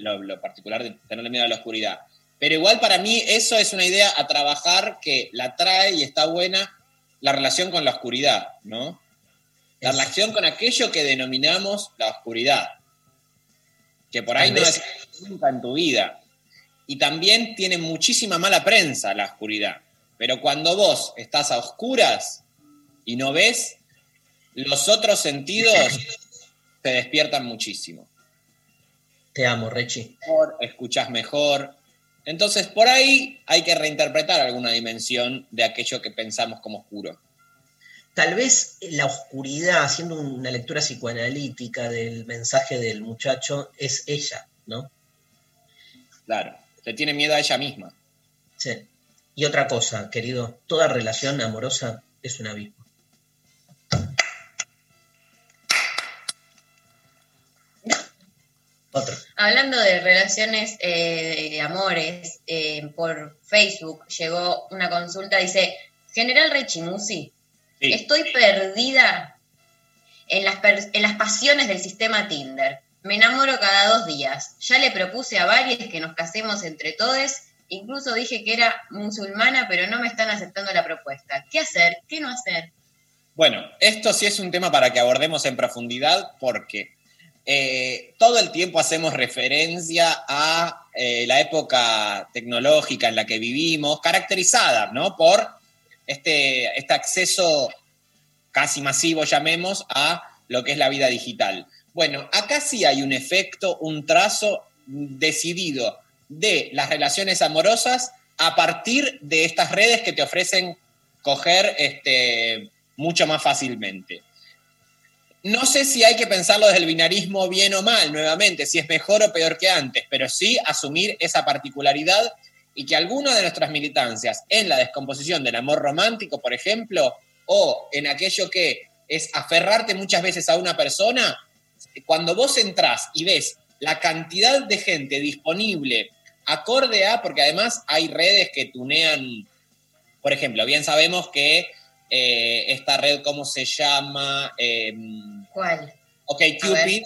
lo, lo particular de tenerle miedo a la oscuridad. Pero igual para mí eso es una idea a trabajar que la trae y está buena la relación con la oscuridad, ¿no? La relación con aquello que denominamos la oscuridad. Que por ahí no es nunca en tu vida. Y también tiene muchísima mala prensa la oscuridad. Pero cuando vos estás a oscuras y no ves, los otros sentidos te despiertan muchísimo. te amo, Rechi. Mejor, escuchás mejor. Entonces, por ahí hay que reinterpretar alguna dimensión de aquello que pensamos como oscuro. Tal vez la oscuridad, haciendo una lectura psicoanalítica del mensaje del muchacho, es ella, ¿no? Claro, te tiene miedo a ella misma. Sí. Y otra cosa, querido, toda relación amorosa es un abismo. Otro. Hablando de relaciones eh, de amores, eh, por Facebook llegó una consulta, dice, General Rechimusi, Sí. estoy perdida en las, en las pasiones del sistema Tinder. Me enamoro cada dos días. Ya le propuse a varios que nos casemos entre todos. Incluso dije que era musulmana, pero no me están aceptando la propuesta. ¿Qué hacer? ¿Qué no hacer? Bueno, esto sí es un tema para que abordemos en profundidad porque eh, todo el tiempo hacemos referencia a eh, la época tecnológica en la que vivimos, caracterizada ¿no? por este, este acceso casi masivo, llamemos, a lo que es la vida digital. Bueno, acá sí hay un efecto, un trazo decidido de las relaciones amorosas a partir de estas redes que te ofrecen coger este, mucho más fácilmente. No sé si hay que pensarlo desde el binarismo bien o mal, nuevamente, si es mejor o peor que antes, pero sí asumir esa particularidad y que alguna de nuestras militancias en la descomposición del amor romántico, por ejemplo, o en aquello que es aferrarte muchas veces a una persona, cuando vos entrás y ves la cantidad de gente disponible acorde a, porque además hay redes que tunean, por ejemplo, bien sabemos que eh, esta red, ¿cómo se llama? Eh, ¿Cuál? ok. Cupid.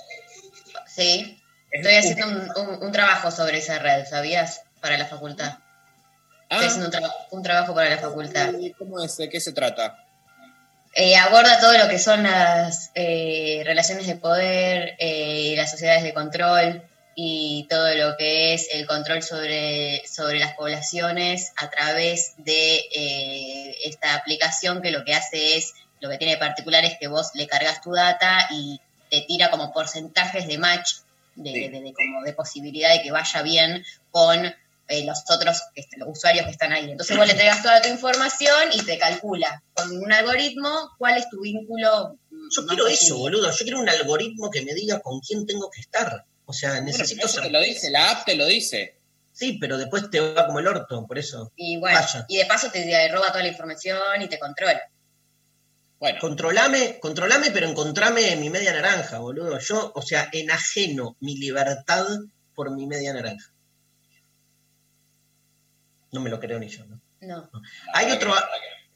Sí, Es estoy haciendo un, un- un trabajo sobre esa red, ¿sabías? Para la facultad. Ah. Estoy haciendo un, tra- un trabajo para la facultad. ¿Cómo es? ¿De qué se trata? Eh, aborda todo lo que son las eh, relaciones de poder, eh, las sociedades de control y todo lo que es el control sobre, sobre las poblaciones a través de eh, esta aplicación que lo que hace es, lo que tiene de particular es que vos le cargas tu data y te tira como porcentajes de match, de, de- de- de como de posibilidad de que vaya bien con eh, los otros los usuarios que están ahí. Entonces vos le entregas toda tu información y te calcula con un algoritmo cuál es tu vínculo. mm, Yo quiero eso, boludo. Yo quiero un algoritmo que me diga con quién tengo que estar. O sea, necesito eso te lo dice, la app te lo dice. Sí, pero después te va como el orto, por eso. Y bueno, Vaya. y de paso te roba toda la información y te controla. Bueno, Controlame, controlame, pero encontrame mi media naranja, boludo. Yo, o sea, enajeno mi libertad por mi media naranja. No me lo creo ni yo, ¿no? No. Hay otro,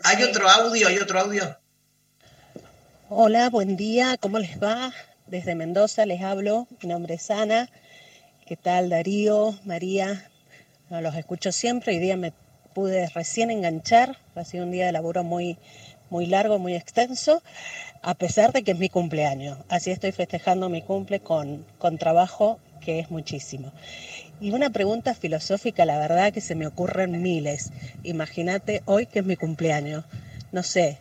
hay otro audio, hay otro audio. Hola, buen día, ¿cómo les va? Desde Mendoza les hablo, mi nombre es Ana. ¿Qué tal Darío, María? No, los escucho siempre, hoy día me pude recién enganchar, ha sido un día de laburo muy, muy largo, muy extenso, a pesar de que es mi cumpleaños. Así estoy festejando mi cumple con, con trabajo, que es muchísimo. Y una pregunta filosófica, la verdad que se me ocurren miles. Imagínate hoy que es mi cumpleaños. No sé,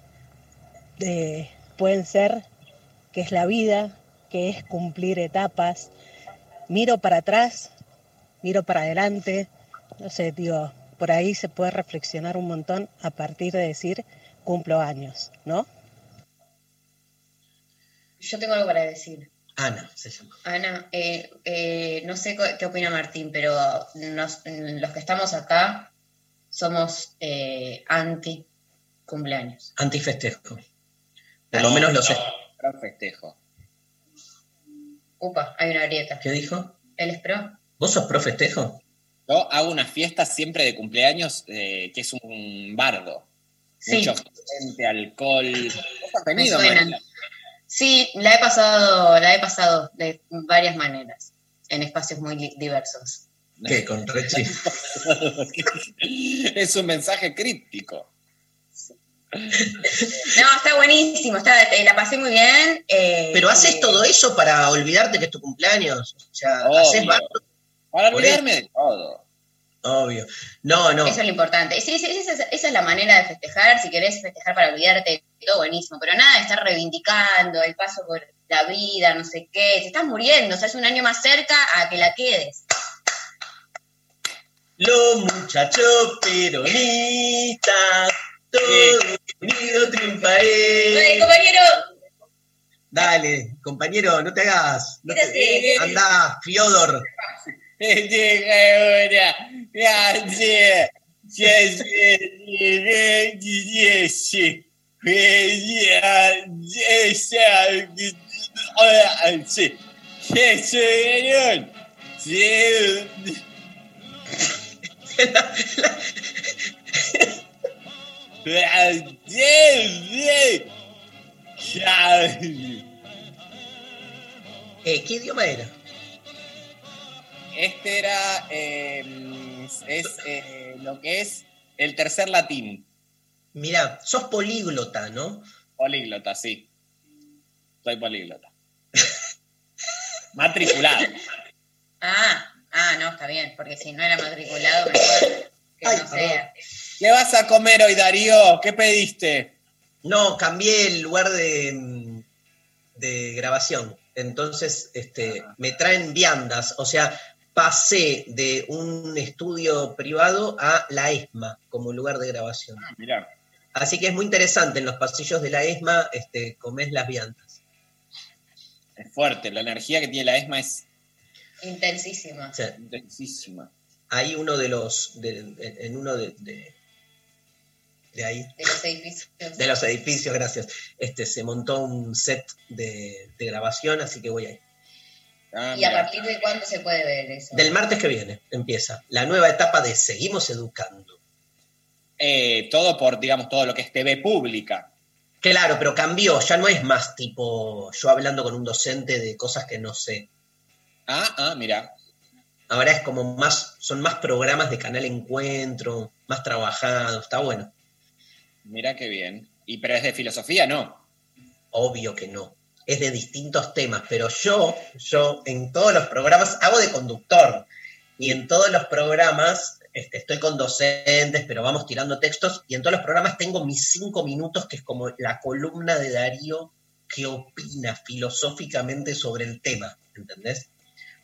pueden ser que es la vida, que es cumplir etapas. Miro para atrás, miro para adelante, no sé, digo, por ahí se puede reflexionar un montón a partir de decir cumplo años, ¿no? Yo tengo algo para decir. Ana se llama. Ana, eh, eh, no sé qué opina Martín, pero nos- los que estamos acá somos eh, anti cumpleaños. Antifestejo. Por lo menos lo sé. Gran festejo. Upa, hay una grieta. ¿Qué dijo? ¿Él es pro? ¿Vos sos pro festejo? Yo hago una fiesta siempre de cumpleaños eh, que es un bardo. Sí. Mucho gente, alcohol. ¿Vos has Me venido, suenan. Sí, la he pasado, la he pasado de varias maneras, en espacios muy li- diversos. ¿Qué? Con Rechi. es un mensaje críptico. No, está buenísimo, está, eh, la pasé muy bien. eh, Pero haces eh, todo eso para olvidarte que es tu cumpleaños. O sea, Obvio. haces bardo. Para olvidarme de todo. Obvio. No, no. Eso es lo importante. Sí, sí, esa, es- esa es la manera de festejar. Si querés festejar para olvidarte, todo buenísimo. Pero nada de estar reivindicando el paso por la vida, no sé qué. Te estás muriendo, o sea, es un año más cerca a que la quedes. Los muchachos peronistas, todos unidos Dale, triunfaré. compañero. Dale, compañero, no te hagas. No te- Quédate. Andá, Fiodor. Eh, ¿Qué idioma era? Este era. eh, es eh, lo que es el tercer latín. Mira, sos políglota, ¿no? Políglota, sí. Soy políglota. Matriculado. Ah, ah, no, está bien, porque si no era matriculado, mejor que no sea. ¿Qué vas a comer hoy, Darío? ¿Qué pediste? No, cambié el lugar de, de grabación. Entonces, este, me traen viandas. O sea, pasé de un estudio privado a la ESMA como lugar de grabación. Mirá. Así que es muy interesante. En los pasillos de la ESMA este, comés las viandas. Es fuerte. La energía que tiene la ESMA es Intensísima. Intensísima. hay uno de los, de- en en uno de, de, de ahí, De los edificios. de los edificios, gracias, este, se montó un set de, de grabación, así que voy ahí. Ah, ¿Y a partir de cuándo se puede ver eso? Del martes que viene empieza la nueva etapa de Seguimos Educando. Eh, todo por, digamos, todo lo que es TV pública. Claro, pero cambió, ya no es más tipo yo hablando con un docente de cosas que no sé. Ah, ah, mira. Ahora es como más, son más programas de Canal Encuentro, más trabajados, está bueno. Mira qué bien. Y pero es de filosofía, no. Obvio que no. Es de distintos temas, pero yo, yo en todos los programas hago de conductor y en todos los programas este, estoy con docentes, pero vamos tirando textos y en todos los programas tengo mis cinco minutos, que es como la columna de Darío que opina filosóficamente sobre el tema, ¿entendés?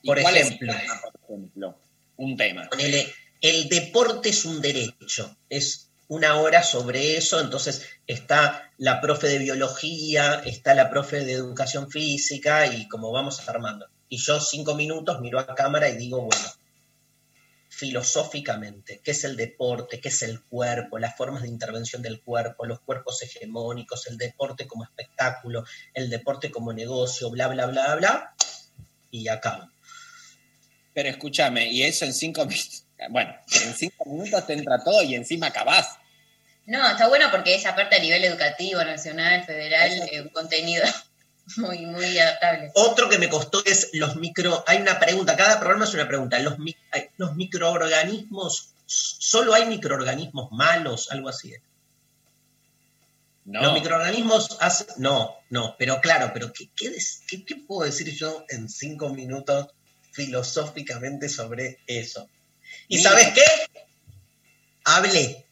¿Y Por ejemplo, el tema, por ejemplo? Un tema. El deporte es un derecho, es una hora sobre eso, entonces está la profe de biología, está la profe de educación física y como vamos armando. Y yo cinco minutos miro a cámara y digo, bueno, filosóficamente, qué es el deporte, qué es el cuerpo, las formas de intervención del cuerpo, los cuerpos hegemónicos, el deporte como espectáculo, el deporte como negocio, bla, bla, bla, bla, y acabo. Pero escúchame, y eso en cinco minutos. Bueno, en cinco minutos te entra todo y encima acabás. No, está bueno porque es aparte a nivel educativo, nacional, federal, eh, un contenido muy, muy adaptable. Otro que me costó es los micro. Hay una pregunta, cada programa es una pregunta. Los, los microorganismos, ¿solo hay microorganismos malos? Algo así. No. Los microorganismos hacen. No, no, pero claro, pero ¿qué, qué, des- qué- qué puedo decir yo en cinco minutos filosóficamente sobre eso? ¿Y Mira. sabes qué? Hablé.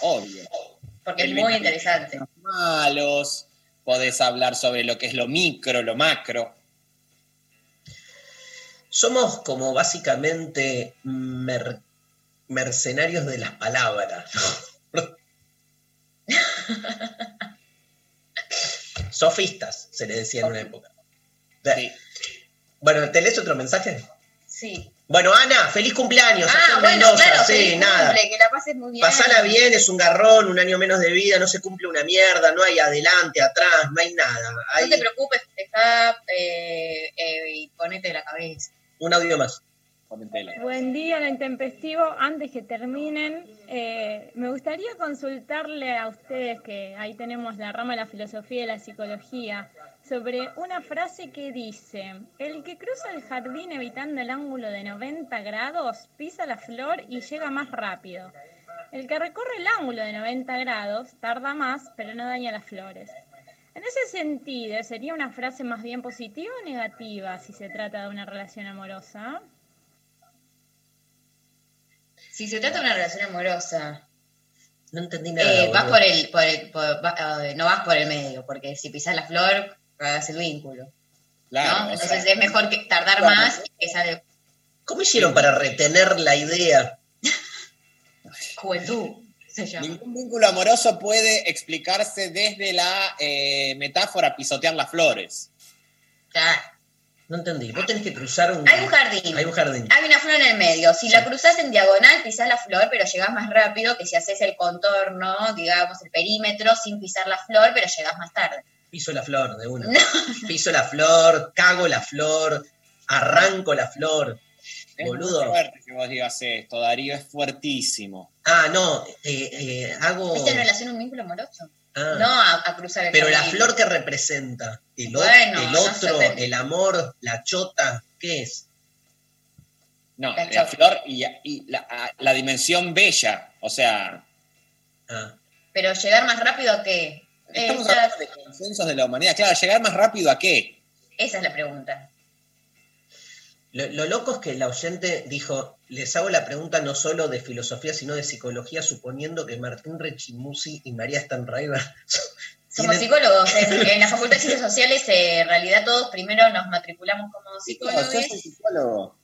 Obvio. Porque es muy interesante. Malos, podés hablar sobre lo que es lo micro, lo macro. Somos como básicamente mer- mercenarios de las palabras. Sofistas, se le decía en una época. Bueno, ¿te lees otro mensaje? Sí. Bueno, Ana, feliz cumpleaños. Ah, en bueno, Mendoza. claro, sí, feliz nada. cumple, que la pases muy bien. Pasala bien, es un garrón, un año menos de vida, no se cumple una mierda, no hay adelante, atrás, no hay nada. Hay No te preocupes, deja eh, eh, y ponete la cabeza. un audio más. Buen día, lo intempestivo. Antes que terminen, eh, me gustaría consultarle a ustedes, que ahí tenemos la rama de la filosofía y la psicología, sobre una frase que dice, el que cruza el jardín evitando el ángulo de 90 grados pisa la flor y llega más rápido. El que recorre el ángulo de 90 grados tarda más, pero no daña las flores. En ese sentido, ¿sería una frase más bien positiva o negativa si se trata de una relación amorosa? Si se trata de una relación amorosa, No entendí nada. eh, vas por el, por el por- va- eh, no vas por el medio, porque si pisas la flor, cagas el vínculo. Claro, Entonces sea, es mejor que tardar Claro. más y que sale ¿Cómo hicieron para retener la idea? juventud. Se llama. Ningún vínculo amoroso puede explicarse desde la eh, metáfora pisotear las flores. Claro. No entendí. Vos tenés que cruzar un. Hay un jardín. Hay un jardín. Hay una flor en el medio. Si la cruzas en diagonal, pisás la flor, pero llegás más rápido que si haces el contorno, digamos, el perímetro, sin pisar la flor, pero llegás más tarde. Piso la flor de una. Piso la flor, cago la flor, arranco la flor. Es Boludo. muy fuerte que vos digas esto, Darío, es fuertísimo. Ah, no, eh, eh, hago. ¿Viste en relación a un vínculo amoroso? Ah. No a, a cruzar el Pero la flor que representa, el, o- Bueno, el no otro, el amor, la chota, ¿qué es? No, La flor y, y la, la dimensión bella, o sea, Ah, Pero llegar más rápido a Eh, estamos hablando de consensos de la humanidad. Claro, llegar más rápido a qué? esa es la pregunta. Lo, lo loco es que la oyente dijo, les hago la pregunta no solo de filosofía, sino de psicología, suponiendo que Martín Rechimusi y María Stanraiver Somos psicólogos. En, en la Facultad de Ciencias Sociales, eh, en realidad todos primero nos matriculamos como psicólogos psicólogo.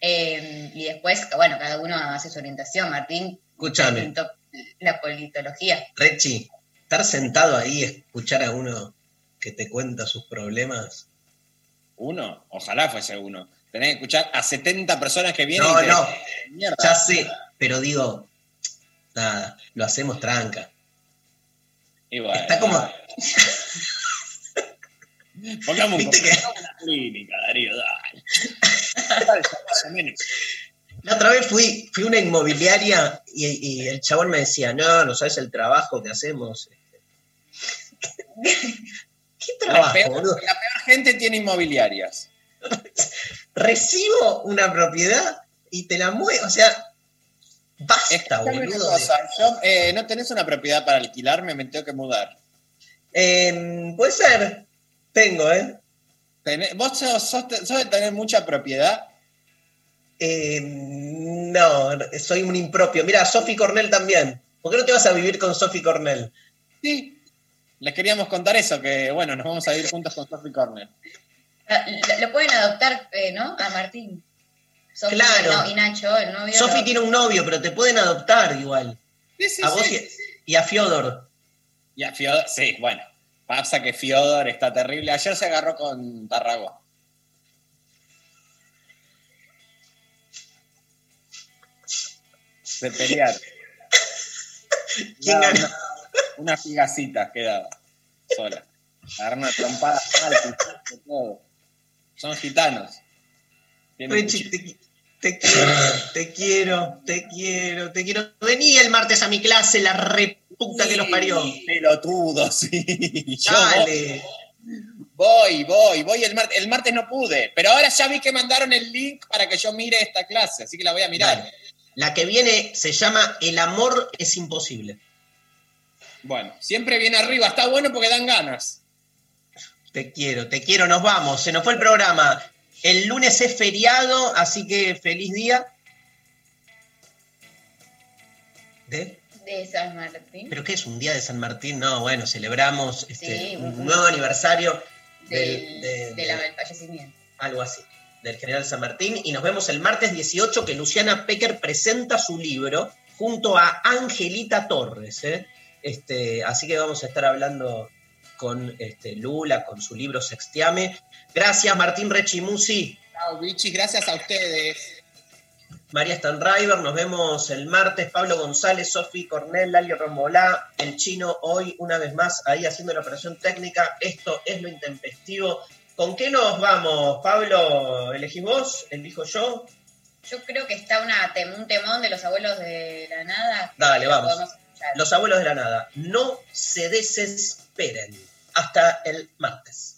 eh, y después, bueno, cada uno hace su orientación. Martín Escúchame. La politología. Rechi, estar sentado ahí y escuchar a uno que te cuenta sus problemas. Uno, ojalá fuese uno. Tenés que escuchar a 70 personas que vienen No, y te- no, Mierda. ya sé, pero digo, nada, lo hacemos tranca. Bueno, Está como, Pongamos, un, Viste que- una clínica, Darío, dale. Dale, más o menos. La otra vez fui, fui a una inmobiliaria y, y el chabón me decía, no, no sabes el trabajo que hacemos. ¿Qué La trabajo, peor, la peor gente tiene inmobiliarias. Recibo una propiedad y te la muevo, o sea, Basta, boludo. cosa, yo, eh, ¿No tenés una propiedad para alquilarme? Me tengo que mudar. Eh, puede ser. Tengo, ¿eh? Tenés- ¿Vos sos, sos sos de tener mucha propiedad? Eh, no, soy un impropio. Mira, Sophie Cornell también. ¿Por qué no te vas a vivir con Sophie Cornell? Sí. Les queríamos contar eso, que bueno, nos vamos a ir juntos con Sophie Corner. Ah, Lo, lo pueden adoptar, eh, ¿no? A Martín. Sofía, Claro. no, y Nacho, el novio. Sophie lo- tiene un novio, pero te pueden adoptar igual. Sí, sí, a vos sí. y, y a Fiodor. Y a Fiodor, sí, bueno. Pasa que Fiodor está terrible. Ayer se agarró con Tarragó. Se pelearon. ¿Quién ganó? Una, una figacita quedaba sola. Agarró una trompada mal, todo. Son gitanos. Te, qui- te quiero, te quiero, te quiero, te quiero. Vení el martes a mi clase, la reputa que los parió. Pelotudo, sí. Dale. Voy, voy, voy el martes. El martes no pude, pero ahora ya vi que mandaron el link para que yo mire esta clase, así que la voy a mirar. Dale. La que viene se llama El amor es imposible. Bueno, siempre viene arriba, está bueno porque dan ganas. Te quiero, te quiero, nos vamos. Se nos fue el programa. El lunes es feriado, así que feliz día. ¿De? De San Martín. ¿Pero qué es un día de San Martín? No, bueno, celebramos este, Sí, un nuevo aniversario del, del- de- de la- de- del fallecimiento. algo así, del general San Martín. Y nos vemos el martes 18 que Luciana Pecker presenta su libro junto a Angelita Torres. ¿eh? Este, así que vamos a estar hablando con este, Lula, con su libro Sextiame. Gracias, Martín Rechimusi. Chao, bichis, gracias a ustedes. María Stanriver, nos vemos el martes. Pablo González, Sofi Cornell, Lali Rombolá, el chino hoy una vez más ahí haciendo la operación técnica. Esto es lo intempestivo. ¿Con qué nos vamos, Pablo? ¿Elegís vos? ¿Elijo yo? Yo creo que está una un temón de los abuelos de la nada. Dale, vamos. Los abuelos de la nada. No se desesperen. Hasta el martes.